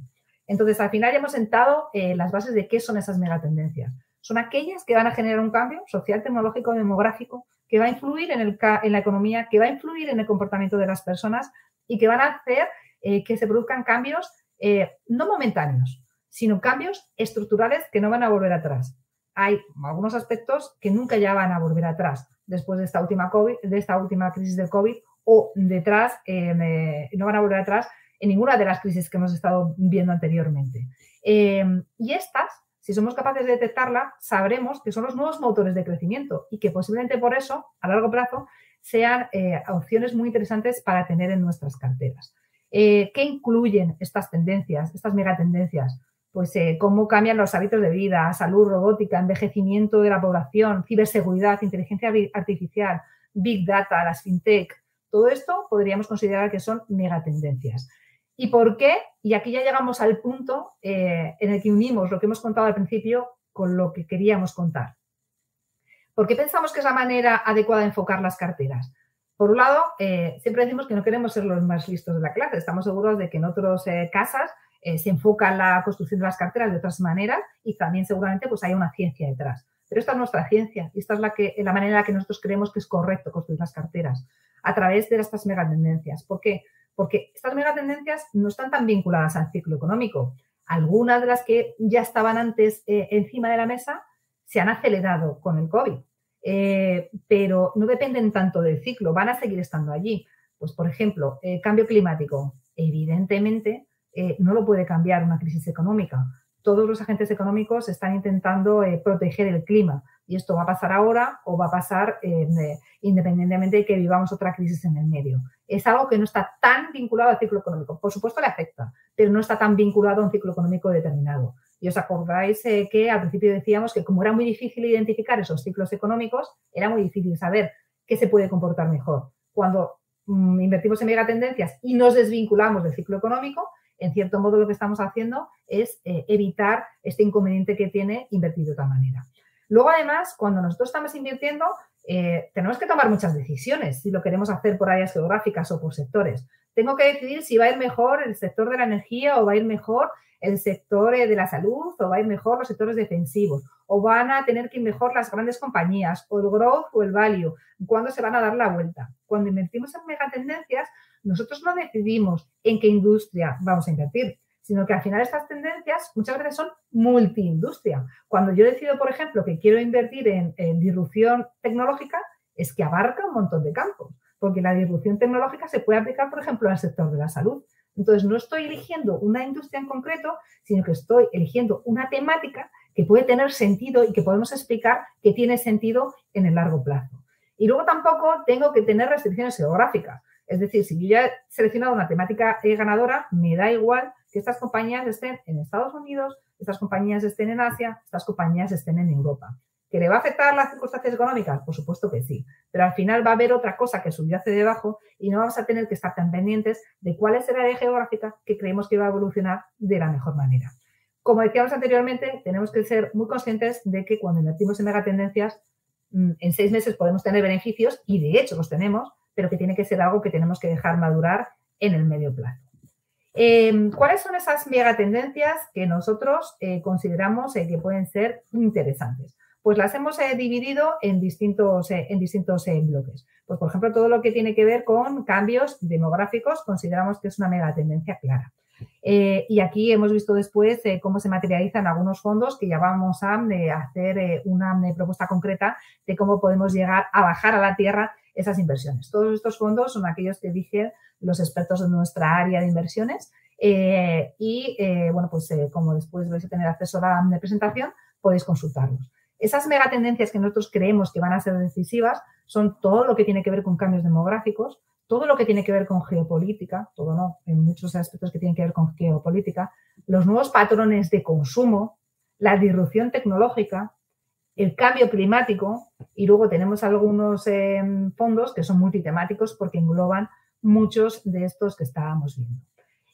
Entonces, al final ya hemos sentado eh, las bases de qué son esas megatendencias. Son aquellas que van a generar un cambio social, tecnológico, demográfico, que va a influir en, el, en la economía, que va a influir en el comportamiento de las personas y que van a hacer eh, que se produzcan cambios eh, no momentáneos, sino cambios estructurales que no van a volver atrás. Hay algunos aspectos que nunca ya van a volver atrás después de esta última, COVID, de esta última crisis del COVID o detrás, eh, no van a volver atrás en ninguna de las crisis que hemos estado viendo anteriormente. Em, y estas, si somos capaces de detectarla, sabremos que son los nuevos motores de crecimiento y que posiblemente por eso, a largo plazo, sean eh, opciones muy interesantes para tener en nuestras carteras. Eh, ¿Qué incluyen estas tendencias, estas megatendencias? pues eh, cómo cambian los hábitos de vida, salud, robótica, envejecimiento de la población, ciberseguridad, inteligencia artificial, big data, las fintech. Todo esto podríamos considerar que son megatendencias. ¿Y por qué? Y aquí ya llegamos al punto en el que unimos lo que hemos contado al principio con lo que queríamos contar. ¿Por qué pensamos que es la manera adecuada de enfocar las carteras? Por un lado, eh, siempre decimos que no queremos ser los más listos de la clase. Estamos seguros de que en otras casas eh, se enfoca en la construcción de las carteras de otras maneras y también seguramente pues hay una ciencia detrás. Pero esta es nuestra ciencia y esta es la, que, la manera en la que nosotros creemos que es correcto construir las carteras a través de estas megatendencias. ¿Por qué? Porque estas megatendencias no están tan vinculadas al ciclo económico. Algunas de las que ya estaban antes eh, encima de la mesa se han acelerado con el COVID, eh, pero no dependen tanto del ciclo, van a seguir estando allí. Pues, por ejemplo, el cambio climático. Evidentemente, eh, no lo puede cambiar una crisis económica. Todos los agentes económicos están intentando eh, proteger el clima y esto va a pasar ahora o va a pasar eh, independientemente de que vivamos otra crisis en el medio. Es algo que no está tan vinculado al ciclo económico. Por supuesto le afecta, pero no está tan vinculado a un ciclo económico determinado. Y os acordáis que al principio decíamos que como era muy difícil identificar esos ciclos económicos, era muy difícil saber qué se puede comportar mejor. Cuando mm, invertimos en megatendencias y nos desvinculamos del ciclo económico, en cierto modo lo que estamos haciendo es eh, evitar este inconveniente que tiene invertir de otra manera. Luego, además, cuando nosotros estamos invirtiendo, eh, tenemos que tomar muchas decisiones si lo queremos hacer por áreas geográficas o por sectores. Tengo que decidir si va a ir mejor el sector de la energía o va a ir mejor el sector de la salud o va a ir mejor los sectores defensivos o van a tener que ir mejor las grandes compañías o el growth o el value, cuándo se van a dar la vuelta. Cuando invertimos en megatendencias, nosotros no decidimos en qué industria vamos a invertir, sino que al final estas tendencias muchas veces son multiindustria. Cuando yo decido, por ejemplo, que quiero invertir en, disrupción tecnológica, es que abarca un montón de campos, porque la disrupción tecnológica se puede aplicar, por ejemplo, al sector de la salud. Entonces, no estoy eligiendo una industria en concreto, sino que estoy eligiendo una temática que puede tener sentido y que podemos explicar que tiene sentido en el largo plazo. Y luego tampoco tengo que tener restricciones geográficas. Es decir, si yo ya he seleccionado una temática eh, ganadora, me da igual que estas compañías estén en Estados Unidos, estas compañías estén en Asia, estas compañías estén en Europa. ¿Que le va a afectar las circunstancias económicas? Por supuesto que sí. Pero al final va a haber otra cosa que subyace debajo y no vamos a tener que estar tan pendientes de cuál es el área geográfica que creemos que va a evolucionar de la mejor manera. Como decíamos anteriormente, tenemos que ser muy conscientes de que cuando invertimos en megatendencias, mm, en seis meses podemos tener beneficios y de hecho los tenemos, pero que tiene que ser algo que tenemos que dejar madurar en el medio plazo. Em, ¿Cuáles son esas megatendencias que nosotros eh, consideramos eh, que pueden ser interesantes? Pues las hemos eh, dividido en distintos, en distintos bloques. Pues, por ejemplo, todo lo que tiene que ver con cambios demográficos consideramos que es una megatendencia clara. y aquí hemos visto después cómo se materializan algunos fondos que ya vamos a hacer una propuesta concreta de cómo podemos llegar a bajar a la tierra esas inversiones. Todos estos fondos son aquellos que dije los expertos de nuestra área de inversiones. Eh, y, eh, bueno, pues eh, como después vais a tener acceso a la presentación, podéis consultarlos. Esas megatendencias que nosotros creemos que van a ser decisivas son todo lo que tiene que ver con cambios demográficos, todo lo que tiene que ver con geopolítica, todo no, en muchos aspectos que tienen que ver con geopolítica, los nuevos patrones de consumo, la disrupción tecnológica, el cambio climático y luego tenemos algunos em, fondos que son multitemáticos porque engloban muchos de estos que estábamos viendo.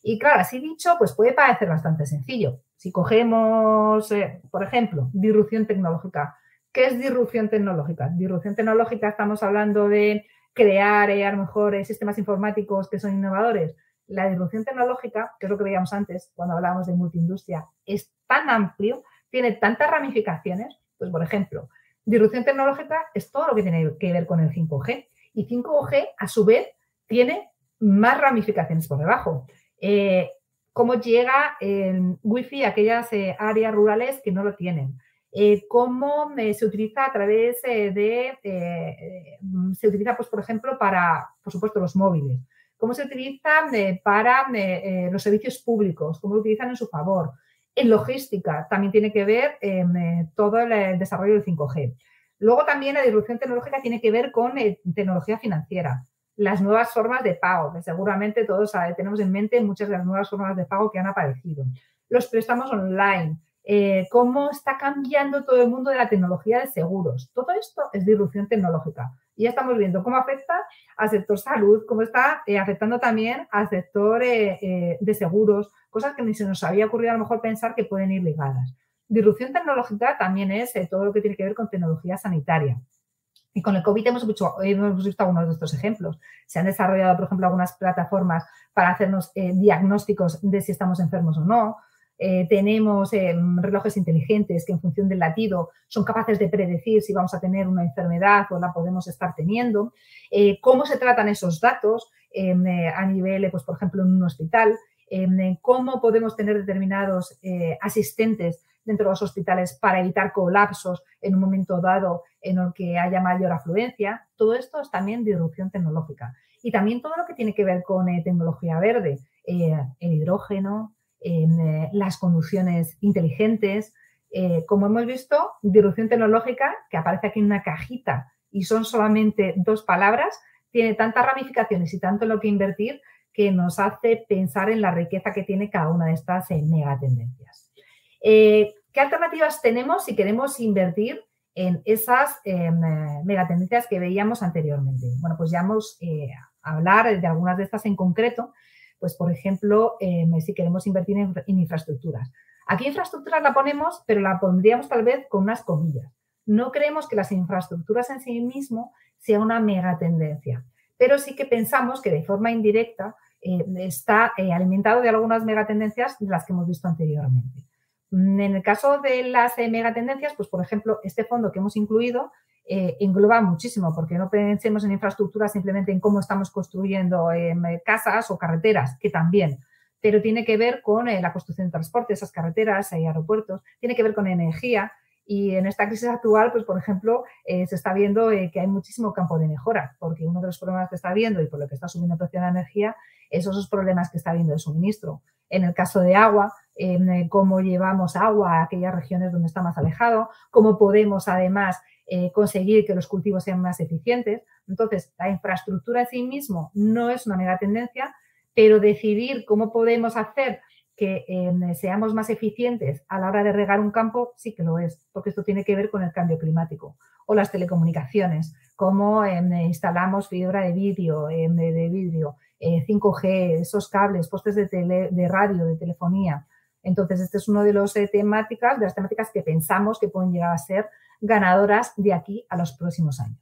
Y claro, así dicho, pues puede parecer bastante sencillo. Si cogemos, eh, por ejemplo, disrupción tecnológica. ¿Qué es disrupción tecnológica? Disrupción tecnológica estamos hablando de crear eh, a lo eh, sistemas informáticos que son innovadores. La disrupción tecnológica, que es lo que veíamos antes cuando hablábamos de multiindustria, es tan amplio, tiene tantas ramificaciones. Pues, por ejemplo, disrupción tecnológica es todo lo que tiene que ver con el 5G. Y 5G, a su vez, tiene más ramificaciones por debajo. Eh, ¿Cómo llega el Wi-Fi a aquellas áreas rurales que no lo tienen? Eh, cómo eh, se utiliza a través eh, de, se utiliza, pues, por ejemplo, para, por supuesto, los móviles, cómo se utiliza para los servicios públicos, cómo lo utilizan en su favor. En logística también tiene que ver todo el, desarrollo del 5G. Luego también la disrupción tecnológica tiene que ver con tecnología financiera, las nuevas formas de pago, que seguramente todos tenemos en mente muchas de las nuevas formas de pago que han aparecido. Los préstamos online, eh, cómo está cambiando todo el mundo de la tecnología de seguros. Todo esto es disrupción tecnológica. Y ya estamos viendo cómo afecta al sector salud, cómo está eh, afectando también al sector eh, de seguros, cosas que ni se nos había ocurrido a lo mejor pensar que pueden ir ligadas. Disrupción tecnológica también es todo lo que tiene que ver con tecnología sanitaria. Y con el COVID hemos visto, hemos visto algunos de estos ejemplos. Se han desarrollado, por ejemplo, algunas plataformas para hacernos diagnósticos de si estamos enfermos o no. Eh, tenemos eh, relojes inteligentes que en función del latido son capaces de predecir si vamos a tener una enfermedad o la podemos estar teniendo. Eh, cómo se tratan esos datos a nivel, pues, por ejemplo, en un hospital. cómo podemos tener determinados asistentes dentro de los hospitales para evitar colapsos en un momento dado en el que haya mayor afluencia. Todo esto es también disrupción tecnológica. Y también todo lo que tiene que ver con tecnología verde, el hidrógeno, en eh, las conducciones inteligentes. Eh, como hemos visto, disrupción tecnológica, que aparece aquí en una cajita y son solamente dos palabras, tiene tantas ramificaciones y tanto en lo que invertir que nos hace pensar en la riqueza que tiene cada una de estas eh. ¿Qué alternativas tenemos si queremos invertir en esas em, megatendencias que veíamos anteriormente? Bueno, pues ya vamos a hablar de algunas de estas en concreto, pues por ejemplo, em, si queremos invertir en, infraestructuras. Aquí infraestructuras la ponemos, pero la pondríamos tal vez con unas comillas. No creemos que las infraestructuras en sí mismo sea una mega tendencia, pero sí que pensamos que de forma indirecta eh, está eh, alimentado de algunas megatendencias de las que hemos visto anteriormente. En el caso de las eh, megatendencias, pues por ejemplo, este fondo que hemos incluido eh, engloba muchísimo, porque no pensemos en infraestructura simplemente en cómo estamos construyendo em, casas o carreteras, que también, pero tiene que ver con eh, la construcción de transporte, esas carreteras y aeropuertos, tiene que ver con energía. Y en esta crisis actual, pues por ejemplo, eh, se está viendo que hay muchísimo campo de mejora, porque uno de los problemas que está viendo y por lo que está subiendo el precio de la energía es esos problemas que está habiendo de suministro. En el caso de agua, cómo llevamos agua a aquellas regiones donde está más alejado, cómo podemos además eh, conseguir que los cultivos sean más eficientes. Entonces, la infraestructura en sí mismo no es una mega tendencia, pero decidir cómo podemos hacer que em, seamos más eficientes a la hora de regar un campo sí que lo es, porque esto tiene que ver con el cambio climático. O las telecomunicaciones, cómo em, instalamos fibra de vídeo, em, de, vidrio, 5G, eh, esos cables, postes de, de radio, de telefonía. Entonces, este es uno de los eh, temáticas, de las temáticas que pensamos que pueden llegar a ser ganadoras de aquí a los próximos años.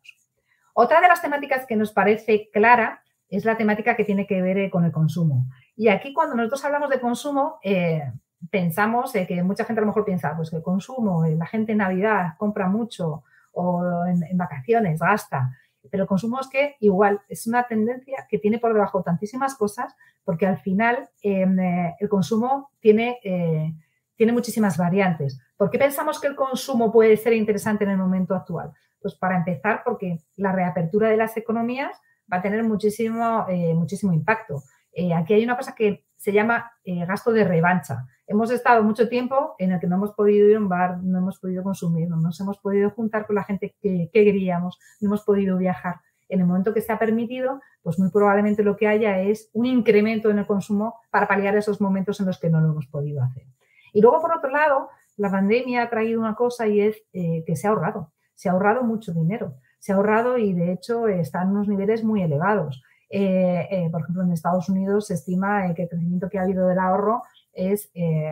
Otra de las temáticas que nos parece clara es la temática que tiene que ver eh, con el consumo. Y aquí cuando nosotros hablamos de consumo, eh, pensamos eh, que mucha gente a lo mejor piensa, pues que consumo, la gente en Navidad compra mucho o en, vacaciones gasta. Pero el consumo es que igual es una tendencia que tiene por debajo tantísimas cosas porque al final em, el consumo tiene tiene muchísimas variantes. ¿Por qué pensamos que el consumo puede ser interesante en el momento actual? Pues para empezar, porque la reapertura de las economías va a tener muchísimo, eh, muchísimo impacto. Aquí hay una cosa que se llama gasto de revancha. Hemos estado mucho tiempo en el que no hemos podido ir a un bar, no hemos podido consumir, no nos hemos podido juntar con la gente que, queríamos, no hemos podido viajar. En el momento que se ha permitido, pues muy probablemente lo que haya es un incremento en el consumo para paliar esos momentos en los que no lo hemos podido hacer. Y luego, por otro lado, la pandemia ha traído una cosa y es eh, que se ha ahorrado. Se ha ahorrado mucho dinero. Se ha ahorrado y, de hecho, está en unos niveles muy elevados. Eh, eh, por ejemplo, en Estados Unidos se estima que el crecimiento que ha habido del ahorro es eh,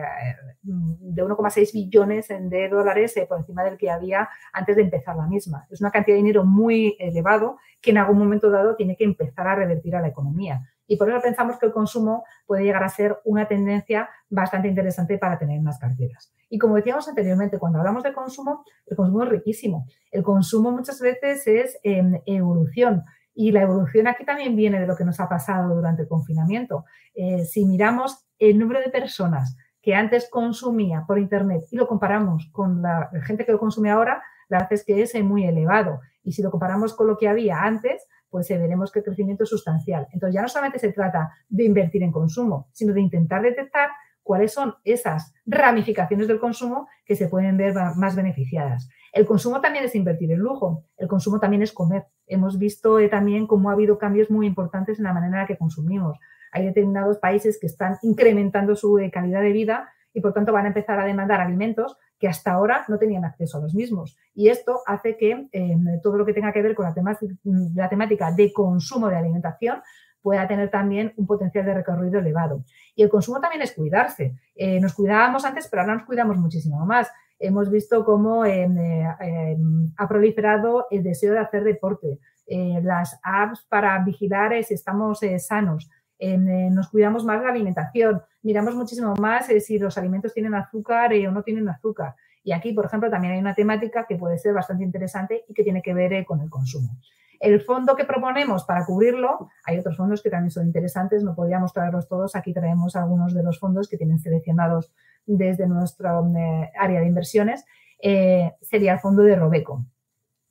de 1,6 billones de dólares eh, por encima del que había antes de empezar la misma. Es una cantidad de dinero muy elevado que en algún momento dado tiene que empezar a revertir a la economía. Y por eso pensamos que el consumo puede llegar a ser una tendencia bastante interesante para tener en las carteras. Y como decíamos anteriormente, cuando hablamos de consumo, el consumo es riquísimo. El consumo muchas veces es evolución. Y la evolución aquí también viene de lo que nos ha pasado durante el confinamiento. Eh, si miramos el número de personas que antes consumía por Internet y lo comparamos con la gente que lo consume ahora, la verdad es que es muy elevado. Y si lo comparamos con lo que había antes, pues eh, veremos que el crecimiento es sustancial. Entonces ya no solamente se trata de invertir en consumo, sino de intentar detectar cuáles son esas ramificaciones del consumo que se pueden ver más beneficiadas. El consumo también es invertir en lujo, el consumo también es comer. Hemos visto eh, también cómo ha habido cambios muy importantes en la manera en la que consumimos. Hay determinados países que están incrementando su eh, calidad de vida y por tanto van a empezar a demandar alimentos que hasta ahora no tenían acceso a los mismos. Y esto hace que em, todo lo que tenga que ver con la, temática de consumo de alimentación pueda tener también un potencial de recorrido elevado. Y el consumo también es cuidarse. Eh, nos cuidábamos antes, pero ahora nos cuidamos muchísimo más hemos visto cómo eh, ha proliferado el deseo de hacer deporte, eh, las apps para vigilar si estamos eh, sanos, nos cuidamos más la alimentación, miramos muchísimo más si los alimentos tienen azúcar o no tienen azúcar. Y aquí, por ejemplo, también hay una temática que puede ser bastante interesante y que tiene que ver con el consumo. El fondo que proponemos para cubrirlo, hay otros fondos que también son interesantes, no podríamos traerlos todos, aquí traemos algunos de los fondos que tienen seleccionados desde nuestra eh, área de inversiones, eh, sería el fondo de Robeco.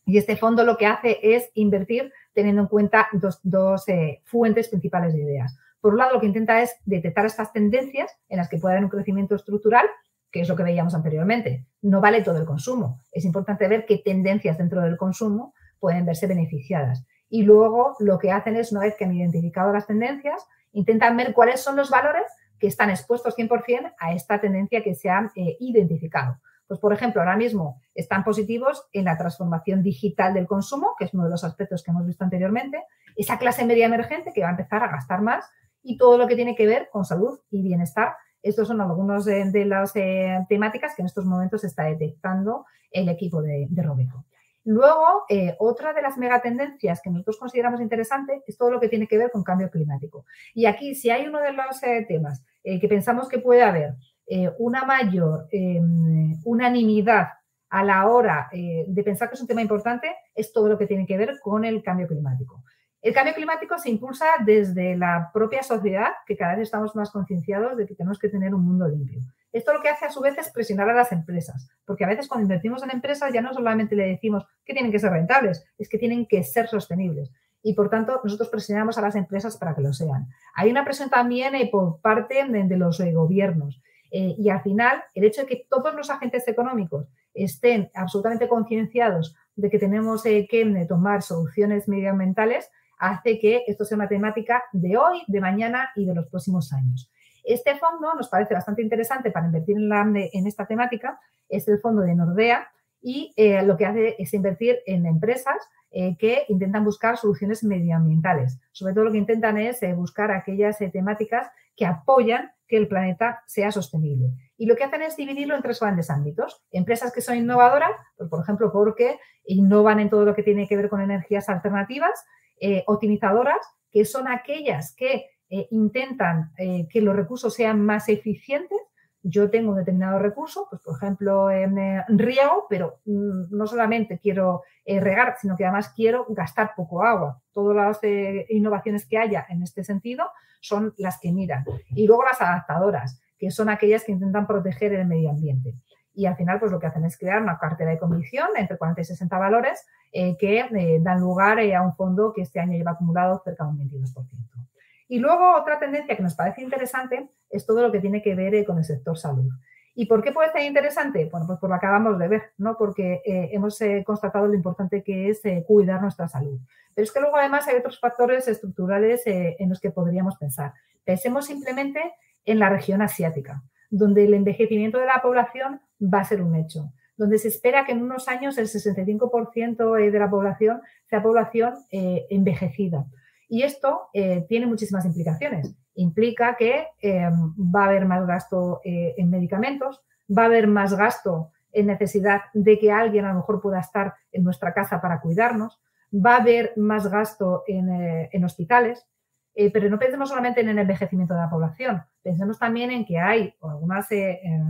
Y este fondo lo que hace es invertir teniendo en cuenta dos, eh, fuentes principales de ideas. Por un lado, lo que intenta es detectar estas tendencias en las que puede haber un crecimiento estructural, que es lo que veíamos anteriormente. No vale todo el consumo. Es importante ver qué tendencias dentro del consumo pueden verse beneficiadas. Y luego lo que hacen es, una vez que han identificado las tendencias, intentan ver cuáles son los valores que están expuestos 100% a esta tendencia que se ha eh, identificado. Pues, por ejemplo, ahora mismo están positivos en la transformación digital del consumo, que es uno de los aspectos que hemos visto anteriormente, esa clase media emergente que va a empezar a gastar más y todo lo que tiene que ver con salud y bienestar. Estos son algunos de, las eh, temáticas que en estos momentos está detectando el equipo de, de Robeco. Luego, eh, otra de las megatendencias que nosotros consideramos interesante es todo lo que tiene que ver con cambio climático. Y aquí, si hay uno de los temas eh, que pensamos que puede haber una mayor em, unanimidad a la hora de pensar que es un tema importante, es todo lo que tiene que ver con el cambio climático. El cambio climático se impulsa desde la propia sociedad, que cada vez estamos más concienciados de que tenemos que tener un mundo limpio. Esto lo que hace a su vez es presionar a las empresas, porque a veces cuando invertimos en empresas ya no solamente le decimos que tienen que ser rentables, es que tienen que ser sostenibles. Y por tanto, nosotros presionamos a las empresas para que lo sean. Hay una presión también eh, por parte de, los eh, gobiernos. Eh, y al final, el hecho de que todos los agentes económicos estén absolutamente concienciados de que tenemos que tomar soluciones medioambientales hace que esto sea una temática de hoy, de mañana y de los próximos años. Este fondo nos parece bastante interesante para invertir en, esta temática, es el fondo de Nordea y eh, lo que hace es invertir en empresas eh, que intentan buscar soluciones medioambientales. Sobre todo lo que intentan es eh, buscar aquellas temáticas que apoyan que el planeta sea sostenible. Y lo que hacen es dividirlo en tres grandes ámbitos. Empresas que son innovadoras, pues, por ejemplo, porque innovan en todo lo que tiene que ver con energías alternativas, optimizadoras, que son aquellas que intentan que los recursos sean más eficientes. Yo tengo un determinado recurso, pues por ejemplo en eh, riego, pero mm, no solamente quiero regar, sino que además quiero gastar poco agua. Todas las innovaciones que haya en este sentido son las que miran. Y luego las adaptadoras, que son aquellas que intentan proteger el medio ambiente y al final pues lo que hacen es crear una cartera de convicción entre 40 y 60 valores que dan lugar a un fondo que este año lleva acumulado cerca de un 22%. Y luego otra tendencia que nos parece interesante es todo lo que tiene que ver con el sector salud. ¿Y por qué puede ser interesante? Bueno, pues por lo que acabamos de ver, ¿no? Porque eh, hemos eh, constatado lo importante que es eh, cuidar nuestra salud. Pero es que luego además hay otros factores estructurales en los que podríamos pensar. Pensemos simplemente en la región asiática, donde el envejecimiento de la población va a ser un hecho, donde se espera que en unos años el 65% de la población sea población envejecida. Y esto tiene muchísimas implicaciones. Implica que eh, va a haber más gasto eh, en medicamentos, va a haber más gasto en necesidad de que alguien a lo mejor pueda estar en nuestra casa para cuidarnos, va a haber más gasto en, eh, hospitales, pero no pensemos solamente en el envejecimiento de la población, pensemos también en que hay algunas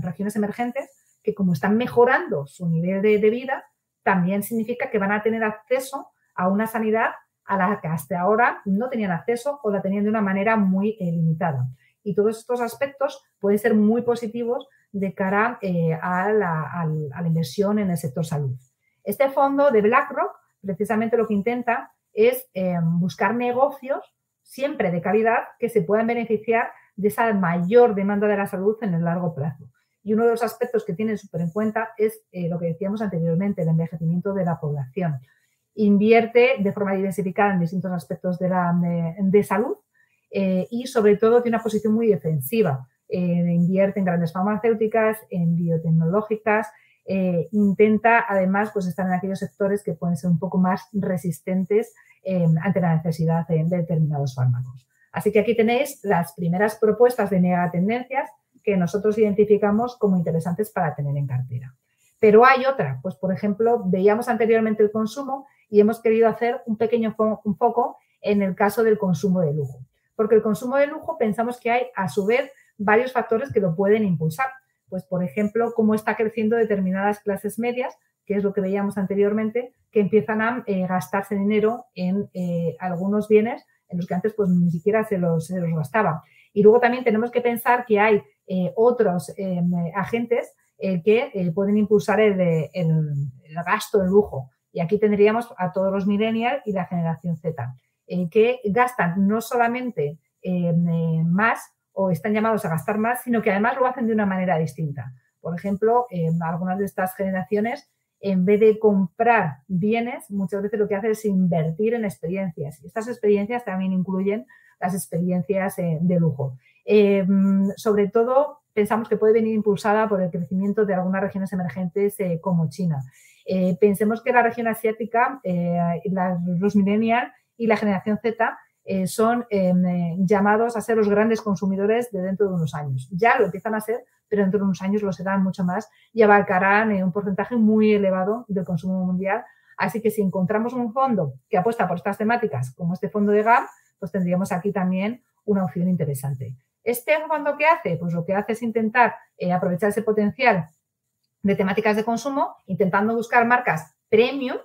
regiones emergentes que como están mejorando su nivel de vida, también significa que van a tener acceso a una sanidad a la que hasta ahora no tenían acceso o la tenían de una manera muy eh, limitada. Y todos estos aspectos pueden ser muy positivos de cara eh, a, la, inversión en el sector salud. Este fondo de BlackRock precisamente lo que intenta es eh, buscar negocios siempre de calidad que se puedan beneficiar de esa mayor demanda de la salud en el largo plazo. Y uno de los aspectos que tienen súper en cuenta es lo que decíamos anteriormente, el envejecimiento de la población invierte de forma diversificada en distintos aspectos de, la, de, salud eh, y sobre todo tiene una posición muy defensiva. Eh, invierte en grandes farmacéuticas, en biotecnológicas, eh, intenta además pues, estar en aquellos sectores que pueden ser un poco más resistentes ante la necesidad de, determinados fármacos. Así que aquí tenéis las primeras propuestas de megatendencias que nosotros identificamos como interesantes para tener en cartera. Pero hay otra, pues por ejemplo, veíamos anteriormente el consumo y hemos querido hacer un pequeño un foco en el caso del consumo de lujo. Porque el consumo de lujo pensamos que hay, a su vez, varios factores que lo pueden impulsar. Pues, por ejemplo, cómo está creciendo determinadas clases medias, que es lo que veíamos anteriormente, que empiezan a eh, gastarse dinero en eh, algunos bienes en los que antes pues, ni siquiera se los, se los gastaba. Y luego también tenemos que pensar que hay eh, otros agentes que pueden impulsar el, el, gasto de lujo. Y aquí tendríamos a todos los millennials y la generación Z, eh, que gastan no solamente eh, más o están llamados a gastar más, sino que además lo hacen de una manera distinta. Por ejemplo, algunas de estas generaciones, en vez de comprar bienes, muchas veces lo que hacen es invertir en experiencias. Y estas experiencias también incluyen las experiencias eh, de lujo. sobre todo, pensamos que puede venir impulsada por el crecimiento de algunas regiones emergentes como China. Eh, pensemos que la región asiática, eh, los millennials y la generación Z eh, son em, llamados a ser los grandes consumidores de dentro de unos años. Ya lo empiezan a ser, pero dentro de unos años lo serán mucho más y abarcarán un porcentaje muy elevado del consumo mundial. Así que si encontramos un fondo que apuesta por estas temáticas, como este fondo de GAP, pues tendríamos aquí también una opción interesante. ¿Este fondo qué hace? Pues lo que hace es intentar aprovechar ese potencial de temáticas de consumo, intentando buscar marcas premium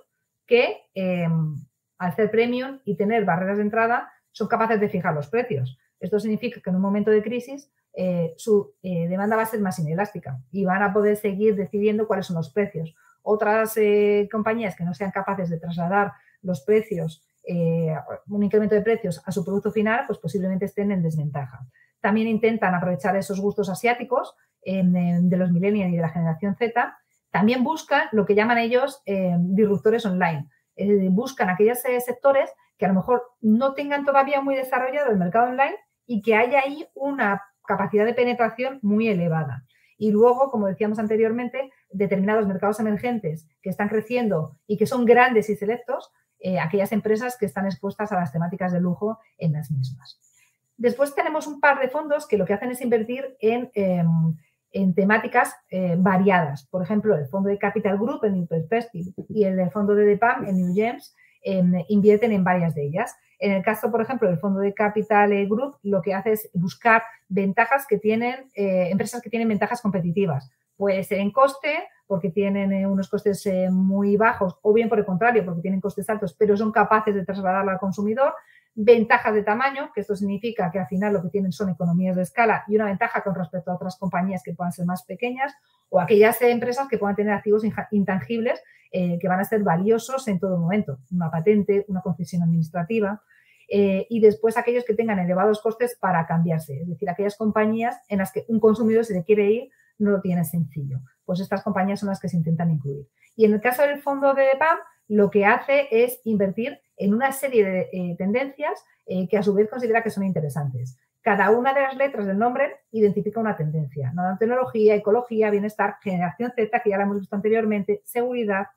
que em, al ser premium y tener barreras de entrada son capaces de fijar los precios. Esto significa que en un momento de crisis eh, su eh, demanda va a ser más inelástica y van a poder seguir decidiendo cuáles son los precios. Otras eh, compañías que no sean capaces de trasladar los precios, un incremento de precios a su producto final, pues posiblemente estén en desventaja. También intentan aprovechar esos gustos asiáticos de los millennials y de la generación Z, también buscan lo que llaman ellos eh, disruptores online. buscan aquellos eh, sectores que a lo mejor no tengan todavía muy desarrollado el mercado online y que haya ahí una capacidad de penetración muy elevada. Y luego, como decíamos anteriormente, determinados mercados emergentes que están creciendo y que son grandes y selectos, eh, aquellas empresas que están expuestas a las temáticas de lujo en las mismas. Después tenemos un par de fondos que lo que hacen es invertir en em, en temáticas eh, variadas. Por ejemplo, el fondo de Capital Group en New Perspective y el fondo de DEPAM en New Gems em, invierten en varias de ellas. En el caso, por ejemplo, del fondo de Capital Group, lo que hace es buscar ventajas que tienen, eh, empresas que tienen ventajas competitivas. Puede ser en coste, porque tienen eh, unos costes muy bajos, o bien por el contrario, porque tienen costes altos, pero son capaces de trasladarlo al consumidor ventajas de tamaño, que esto significa que al final lo que tienen son economías de escala y una ventaja con respecto a otras compañías que puedan ser más pequeñas o aquellas empresas que puedan tener activos intangibles eh, que van a ser valiosos en todo momento, una patente, una concesión administrativa. y después aquellos que tengan elevados costes para cambiarse, es decir, aquellas compañías en las que un consumidor se le quiere ir no lo tiene sencillo. Pues estas compañías son las que se intentan incluir. Y en el caso del fondo de PAM, lo que hace es invertir en una serie de eh, tendencias eh, que a su vez considera que son interesantes. Cada una de las letras del nombre identifica una tendencia. Nanotecnología, ecología, bienestar, generación Z, que ya la hemos visto anteriormente, seguridad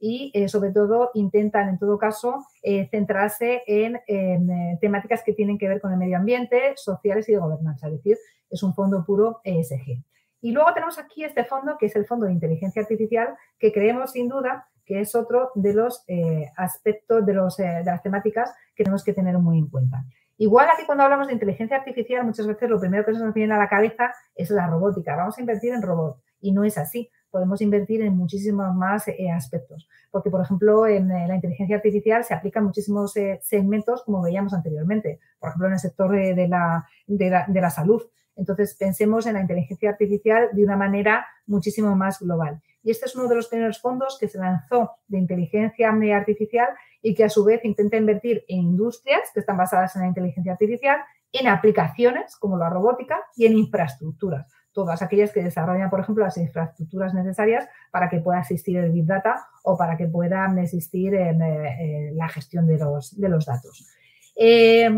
y eh, sobre todo intentan en todo caso centrarse en, en temáticas que tienen que ver con el medio ambiente, sociales y de gobernanza. Es decir, es un fondo puro ESG. Y luego tenemos aquí este fondo, que es el Fondo de Inteligencia Artificial, que creemos sin duda que es otro de los eh, aspectos de, los, eh, de las temáticas que tenemos que tener muy en cuenta. Igual aquí cuando hablamos de inteligencia artificial, muchas veces lo primero que nos viene a la cabeza es la robótica. Vamos a invertir en robots. Y no es así. Podemos invertir en muchísimos más eh, aspectos. Porque, por ejemplo, en la inteligencia artificial se aplican muchísimos segmentos, como veíamos anteriormente. Por ejemplo, en el sector de, la, de la salud. Entonces, pensemos en la inteligencia artificial de una manera muchísimo más global. Y este es uno de los primeros fondos que se lanzó de inteligencia artificial y que a su vez intenta invertir en industrias que están basadas en la inteligencia artificial, en aplicaciones como la robótica y en infraestructuras. Todas aquellas que desarrollan, por ejemplo, las infraestructuras necesarias para que pueda existir el Big Data o para que puedan existir en, eh, la gestión de los, de los datos. Eh,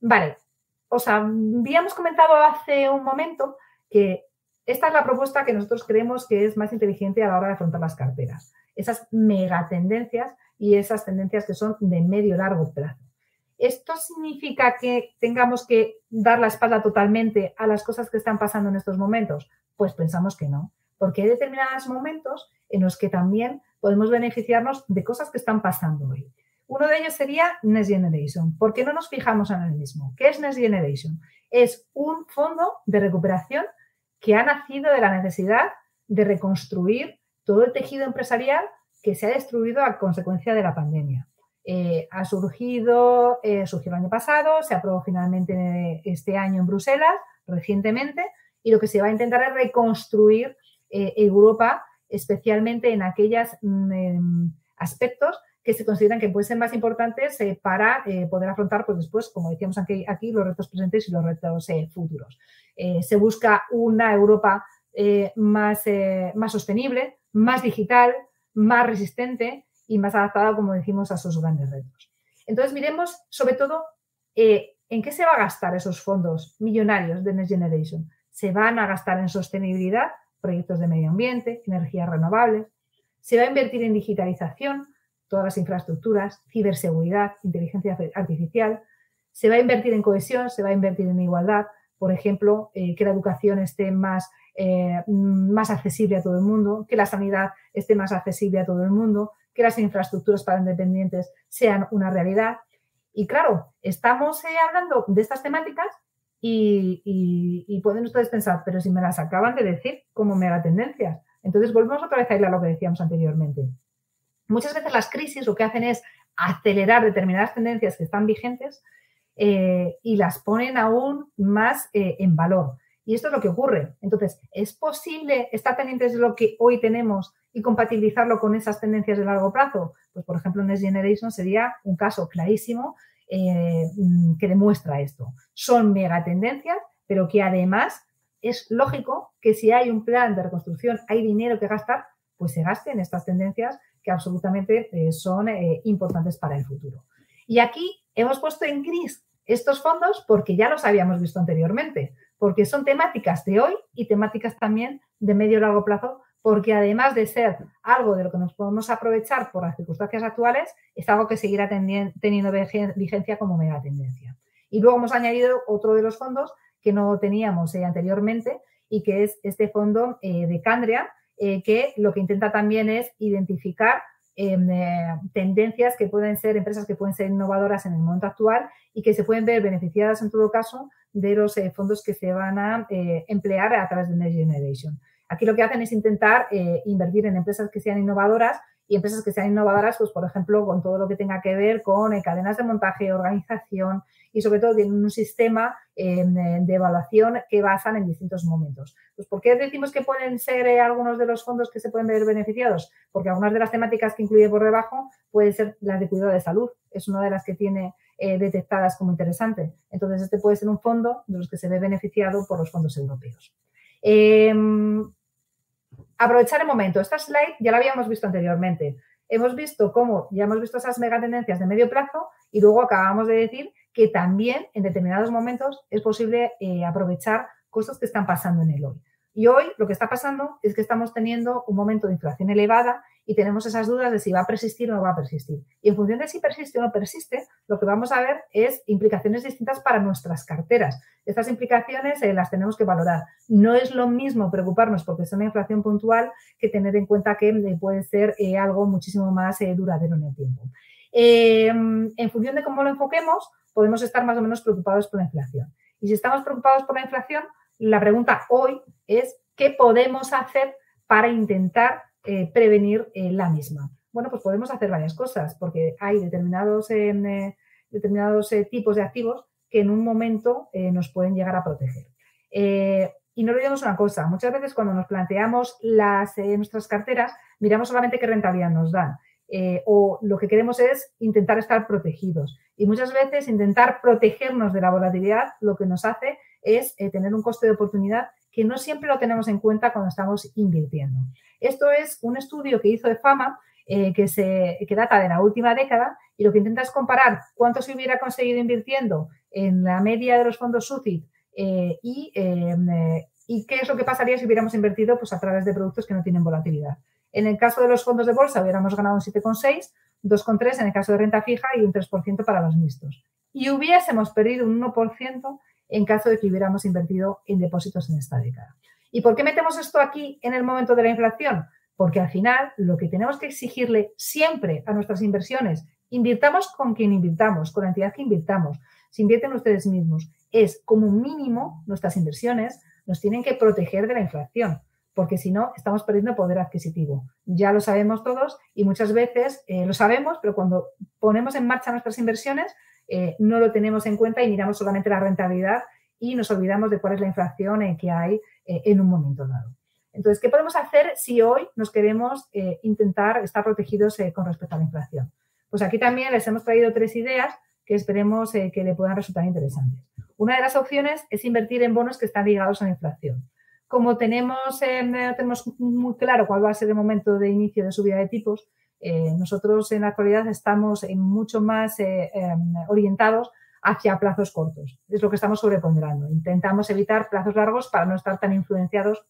vale, os habíamos comentado hace un momento que esta es la propuesta que nosotros creemos que es más inteligente a la hora de afrontar las carteras. Esas megatendencias y esas tendencias que son de medio largo plazo. ¿Esto significa que tengamos que dar la espalda totalmente a las cosas que están pasando en estos momentos? Pues pensamos que no, porque hay determinados momentos en los que también podemos beneficiarnos de cosas que están pasando hoy. Uno de ellos sería Next Generation. ¿Por qué no nos fijamos en el mismo? ¿Qué es Next Generation? Es un fondo de recuperación que ha nacido de la necesidad de reconstruir todo el tejido empresarial que se ha destruido a consecuencia de la pandemia. Eh, ha surgido, eh, surgió el año pasado, se aprobó finalmente este año en Bruselas, recientemente, y lo que se va a intentar es reconstruir eh, Europa, especialmente en aquellos mm, aspectos que se consideran que pueden ser más importantes eh, para eh, poder afrontar, pues después, como decíamos aquí, los retos presentes y los retos eh, futuros. se busca una Europa más, más sostenible, más digital, más resistente y más adaptada, como decimos, a esos grandes retos. Entonces, miremos sobre todo en qué se va a gastar esos fondos millonarios de Next Generation. Se van a gastar en sostenibilidad, proyectos de medio ambiente, energías renovables. Se va a invertir en digitalización, todas las infraestructuras, ciberseguridad, inteligencia artificial. Se va a invertir en cohesión, se va a invertir en igualdad, por ejemplo, eh, que la educación esté más, eh, más accesible a todo el mundo, que la sanidad esté más accesible a todo el mundo, que las infraestructuras para independientes sean una realidad. Y claro, estamos eh, hablando de estas temáticas y, y, pueden ustedes pensar, pero si me las acaban de decir como mega tendencias. Entonces volvemos otra vez a ir a lo que decíamos anteriormente. Muchas veces las crisis lo que hacen es acelerar determinadas tendencias que están vigentes eh, y las ponen aún más eh, en valor. Y esto es lo que ocurre. Entonces, ¿es posible estar pendientes de lo que hoy tenemos y compatibilizarlo con esas tendencias de largo plazo? Pues, por ejemplo, Next Generation sería un caso clarísimo eh, que demuestra esto. Son megatendencias, pero que además es lógico que si hay un plan de reconstrucción, hay dinero que gastar, pues se gaste en estas tendencias que absolutamente eh, son eh, importantes para el futuro. Y aquí hemos puesto en gris estos fondos porque ya los habíamos visto anteriormente, porque son temáticas de hoy y temáticas también de medio y largo plazo, porque además de ser algo de lo que nos podemos aprovechar por las circunstancias actuales, es algo que seguirá teniendo vigencia como mega tendencia. Y luego hemos añadido otro de los fondos que no teníamos eh, anteriormente y que es este fondo de Candria, eh, que lo que intenta también es identificar em, eh, tendencias que pueden ser, empresas que pueden ser innovadoras en el momento actual y que se pueden ver beneficiadas en todo caso de los eh, fondos que se van a emplear a través de Next Generation. Aquí lo que hacen es intentar invertir en empresas que sean innovadoras y empresas que sean innovadoras, pues por ejemplo, con todo lo que tenga que ver con cadenas de montaje, organización, y sobre todo tienen un sistema em, de evaluación que basan en distintos momentos. Pues, ¿Por qué decimos que pueden ser eh, algunos de los fondos que se pueden ver beneficiados? Porque algunas de las temáticas que incluye por debajo pueden ser las de cuidado de salud. Es una de las que tiene eh, detectadas como interesantes. Entonces, este puede ser un fondo de los que se ve beneficiado por los fondos europeos. Em, aprovechar el momento. Esta slide ya la habíamos visto anteriormente. Hemos visto cómo, ya hemos visto esas megatendencias de medio plazo y luego acabamos de decir que también en determinados momentos es posible eh, aprovechar cosas que están pasando en el hoy. Y hoy lo que está pasando es que estamos teniendo un momento de inflación elevada y tenemos esas dudas de si va a persistir o no va a persistir. Y en función de si persiste o no persiste, lo que vamos a ver es implicaciones distintas para nuestras carteras. Estas implicaciones eh, las tenemos que valorar. No es lo mismo preocuparnos porque es una inflación puntual que tener en cuenta que eh, puede ser eh, algo muchísimo más duradero en el tiempo. en función de cómo lo enfoquemos, podemos estar más o menos preocupados por la inflación. Y si estamos preocupados por la inflación, la pregunta hoy es ¿qué podemos hacer para intentar eh, prevenir eh, la misma? Bueno, pues podemos hacer varias cosas porque hay determinados, eh, determinados tipos de activos que en un momento nos pueden llegar a proteger. y no olvidemos una cosa, muchas veces cuando nos planteamos las, nuestras carteras, miramos solamente qué rentabilidad nos dan. O lo que queremos es intentar estar protegidos. Y muchas veces intentar protegernos de la volatilidad lo que nos hace es eh, tener un coste de oportunidad que no siempre lo tenemos en cuenta cuando estamos invirtiendo. Esto es un estudio que hizo de fama eh, que, se, que data de la última década y lo que intenta es comparar cuánto se hubiera conseguido invirtiendo en la media de los fondos SUCIT eh, y, y, qué es lo que pasaría si hubiéramos invertido pues, a través de productos que no tienen volatilidad. En el caso de los fondos de bolsa hubiéramos ganado un 7,6, 2,3 en el caso de renta fija y un 3% para los mixtos. Y hubiésemos perdido un 1% en caso de que hubiéramos invertido en depósitos en esta década. ¿Y por qué metemos esto aquí en el momento de la inflación? Porque al final lo que tenemos que exigirle siempre a nuestras inversiones, invirtamos con quien invirtamos, con la entidad que invirtamos, si invierten ustedes mismos, es como mínimo nuestras inversiones nos tienen que proteger de la inflación, porque si no estamos perdiendo poder adquisitivo. Ya lo sabemos todos y muchas veces eh, lo sabemos, pero cuando ponemos en marcha nuestras inversiones eh, no lo tenemos en cuenta y miramos solamente la rentabilidad y nos olvidamos de cuál es la inflación que hay eh, en un momento dado. Entonces, ¿qué podemos hacer si hoy nos queremos intentar estar protegidos con respecto a la inflación? Pues aquí también les hemos traído tres ideas que esperemos que le puedan resultar interesantes. Una de las opciones es invertir en bonos que están ligados a la inflación. Como tenemos, tenemos muy claro cuál va a ser el momento de inicio de subida de tipos, eh, nosotros en la actualidad estamos mucho más eh, em, orientados hacia plazos cortos. Es lo que estamos sobreponderando. Intentamos evitar plazos largos para no estar tan influenciados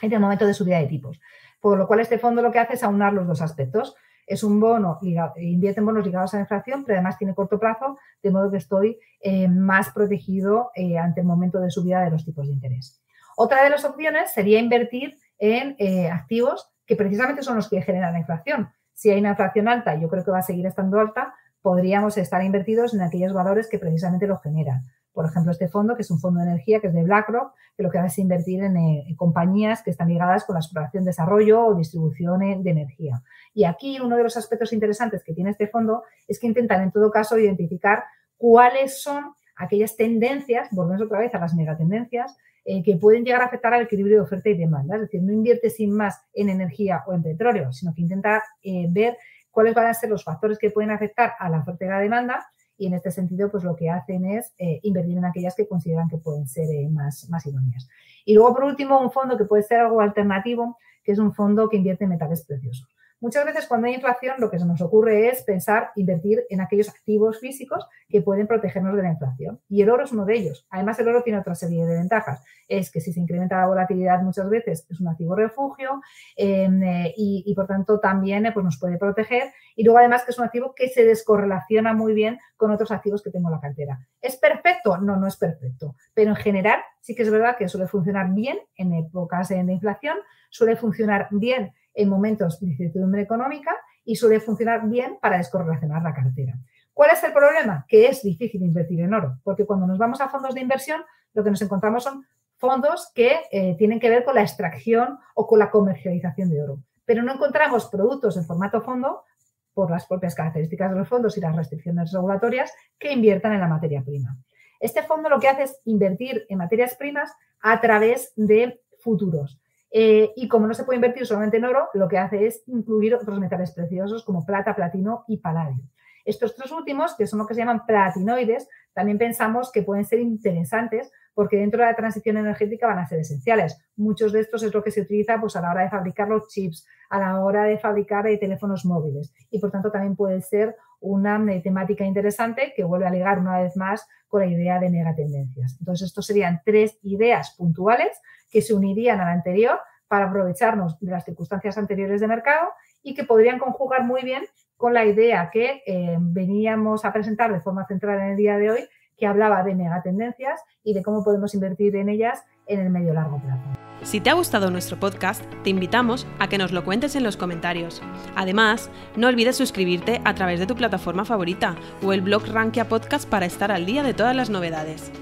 en el momento de subida de tipos. Por lo cual, este fondo lo que hace es aunar los dos aspectos. Es un bono, invierte en bonos ligados a la inflación, pero además tiene corto plazo, de modo que estoy eh, más protegido ante el momento de subida de los tipos de interés. Otra de las opciones sería invertir en activos que precisamente son los que generan la inflación si hay una inflación alta, yo creo que va a seguir estando alta, podríamos estar invertidos en aquellos valores que precisamente lo generan. Por ejemplo, este fondo, que es un fondo de energía, que es de BlackRock, que lo que hace es invertir en, eh, compañías que están ligadas con la exploración, desarrollo o distribución de energía. Y aquí uno de los aspectos interesantes que tiene este fondo es que intentan, en todo caso, identificar cuáles son aquellas tendencias, volvemos otra vez a las megatendencias, eh, que pueden llegar a afectar al equilibrio de oferta y demanda. Es decir, no invierte sin más en energía o en petróleo, sino que intenta eh, ver cuáles van a ser los factores que pueden afectar a la oferta y la demanda y en este sentido, pues lo que hacen es eh, invertir en aquellas que consideran que pueden ser más, más idóneas. Y luego, por último, un fondo que puede ser algo alternativo, que es un fondo que invierte en metales preciosos. Muchas veces cuando hay inflación lo que se nos ocurre es pensar invertir en aquellos activos físicos que pueden protegernos de la inflación. Y el oro es uno de ellos. Además, el oro tiene otra serie de ventajas. Es que si se incrementa la volatilidad muchas veces es un activo refugio em, eh, y, por tanto también eh, pues nos puede proteger. Y luego además que es un activo que se descorrelaciona muy bien con otros activos que tengo en la cartera. ¿Es perfecto? No, no es perfecto. Pero en general sí que es verdad que suele funcionar bien en épocas de inflación, suele funcionar bien en momentos de incertidumbre económica y suele funcionar bien para descorrelacionar la cartera. ¿Cuál es el problema? Que es difícil invertir en oro, porque cuando nos vamos a fondos de inversión, lo que nos encontramos son fondos que eh, tienen que ver con la extracción o con la comercialización de oro. Pero no encontramos productos en formato fondo, por las propias características de los fondos y las restricciones regulatorias, que inviertan en la materia prima. Este fondo lo que hace es invertir en materias primas a través de futuros. Eh, y como no se puede invertir solamente en oro, lo que hace es incluir otros metales preciosos como plata, platino y paladio. Estos tres últimos, que son lo que se llaman platinoides, también pensamos que pueden ser interesantes porque dentro de la transición energética van a ser esenciales. Muchos de estos es lo que se utiliza pues, a la hora de fabricar los chips, a la hora de fabricar eh, teléfonos móviles y por tanto también puede ser una temática interesante que vuelve a ligar una vez más con la idea de megatendencias. Entonces, estos serían tres ideas puntuales que se unirían a la anterior para aprovecharnos de las circunstancias anteriores de mercado y que podrían conjugar muy bien con la idea que eh, veníamos a presentar de forma central en el día de hoy, que hablaba de megatendencias y de cómo podemos invertir en ellas en el medio largo plazo. Si te ha gustado nuestro podcast, te invitamos a que nos lo cuentes en los comentarios. Además, no olvides suscribirte a través de tu plataforma favorita o el blog Rankia Podcast para estar al día de todas las novedades.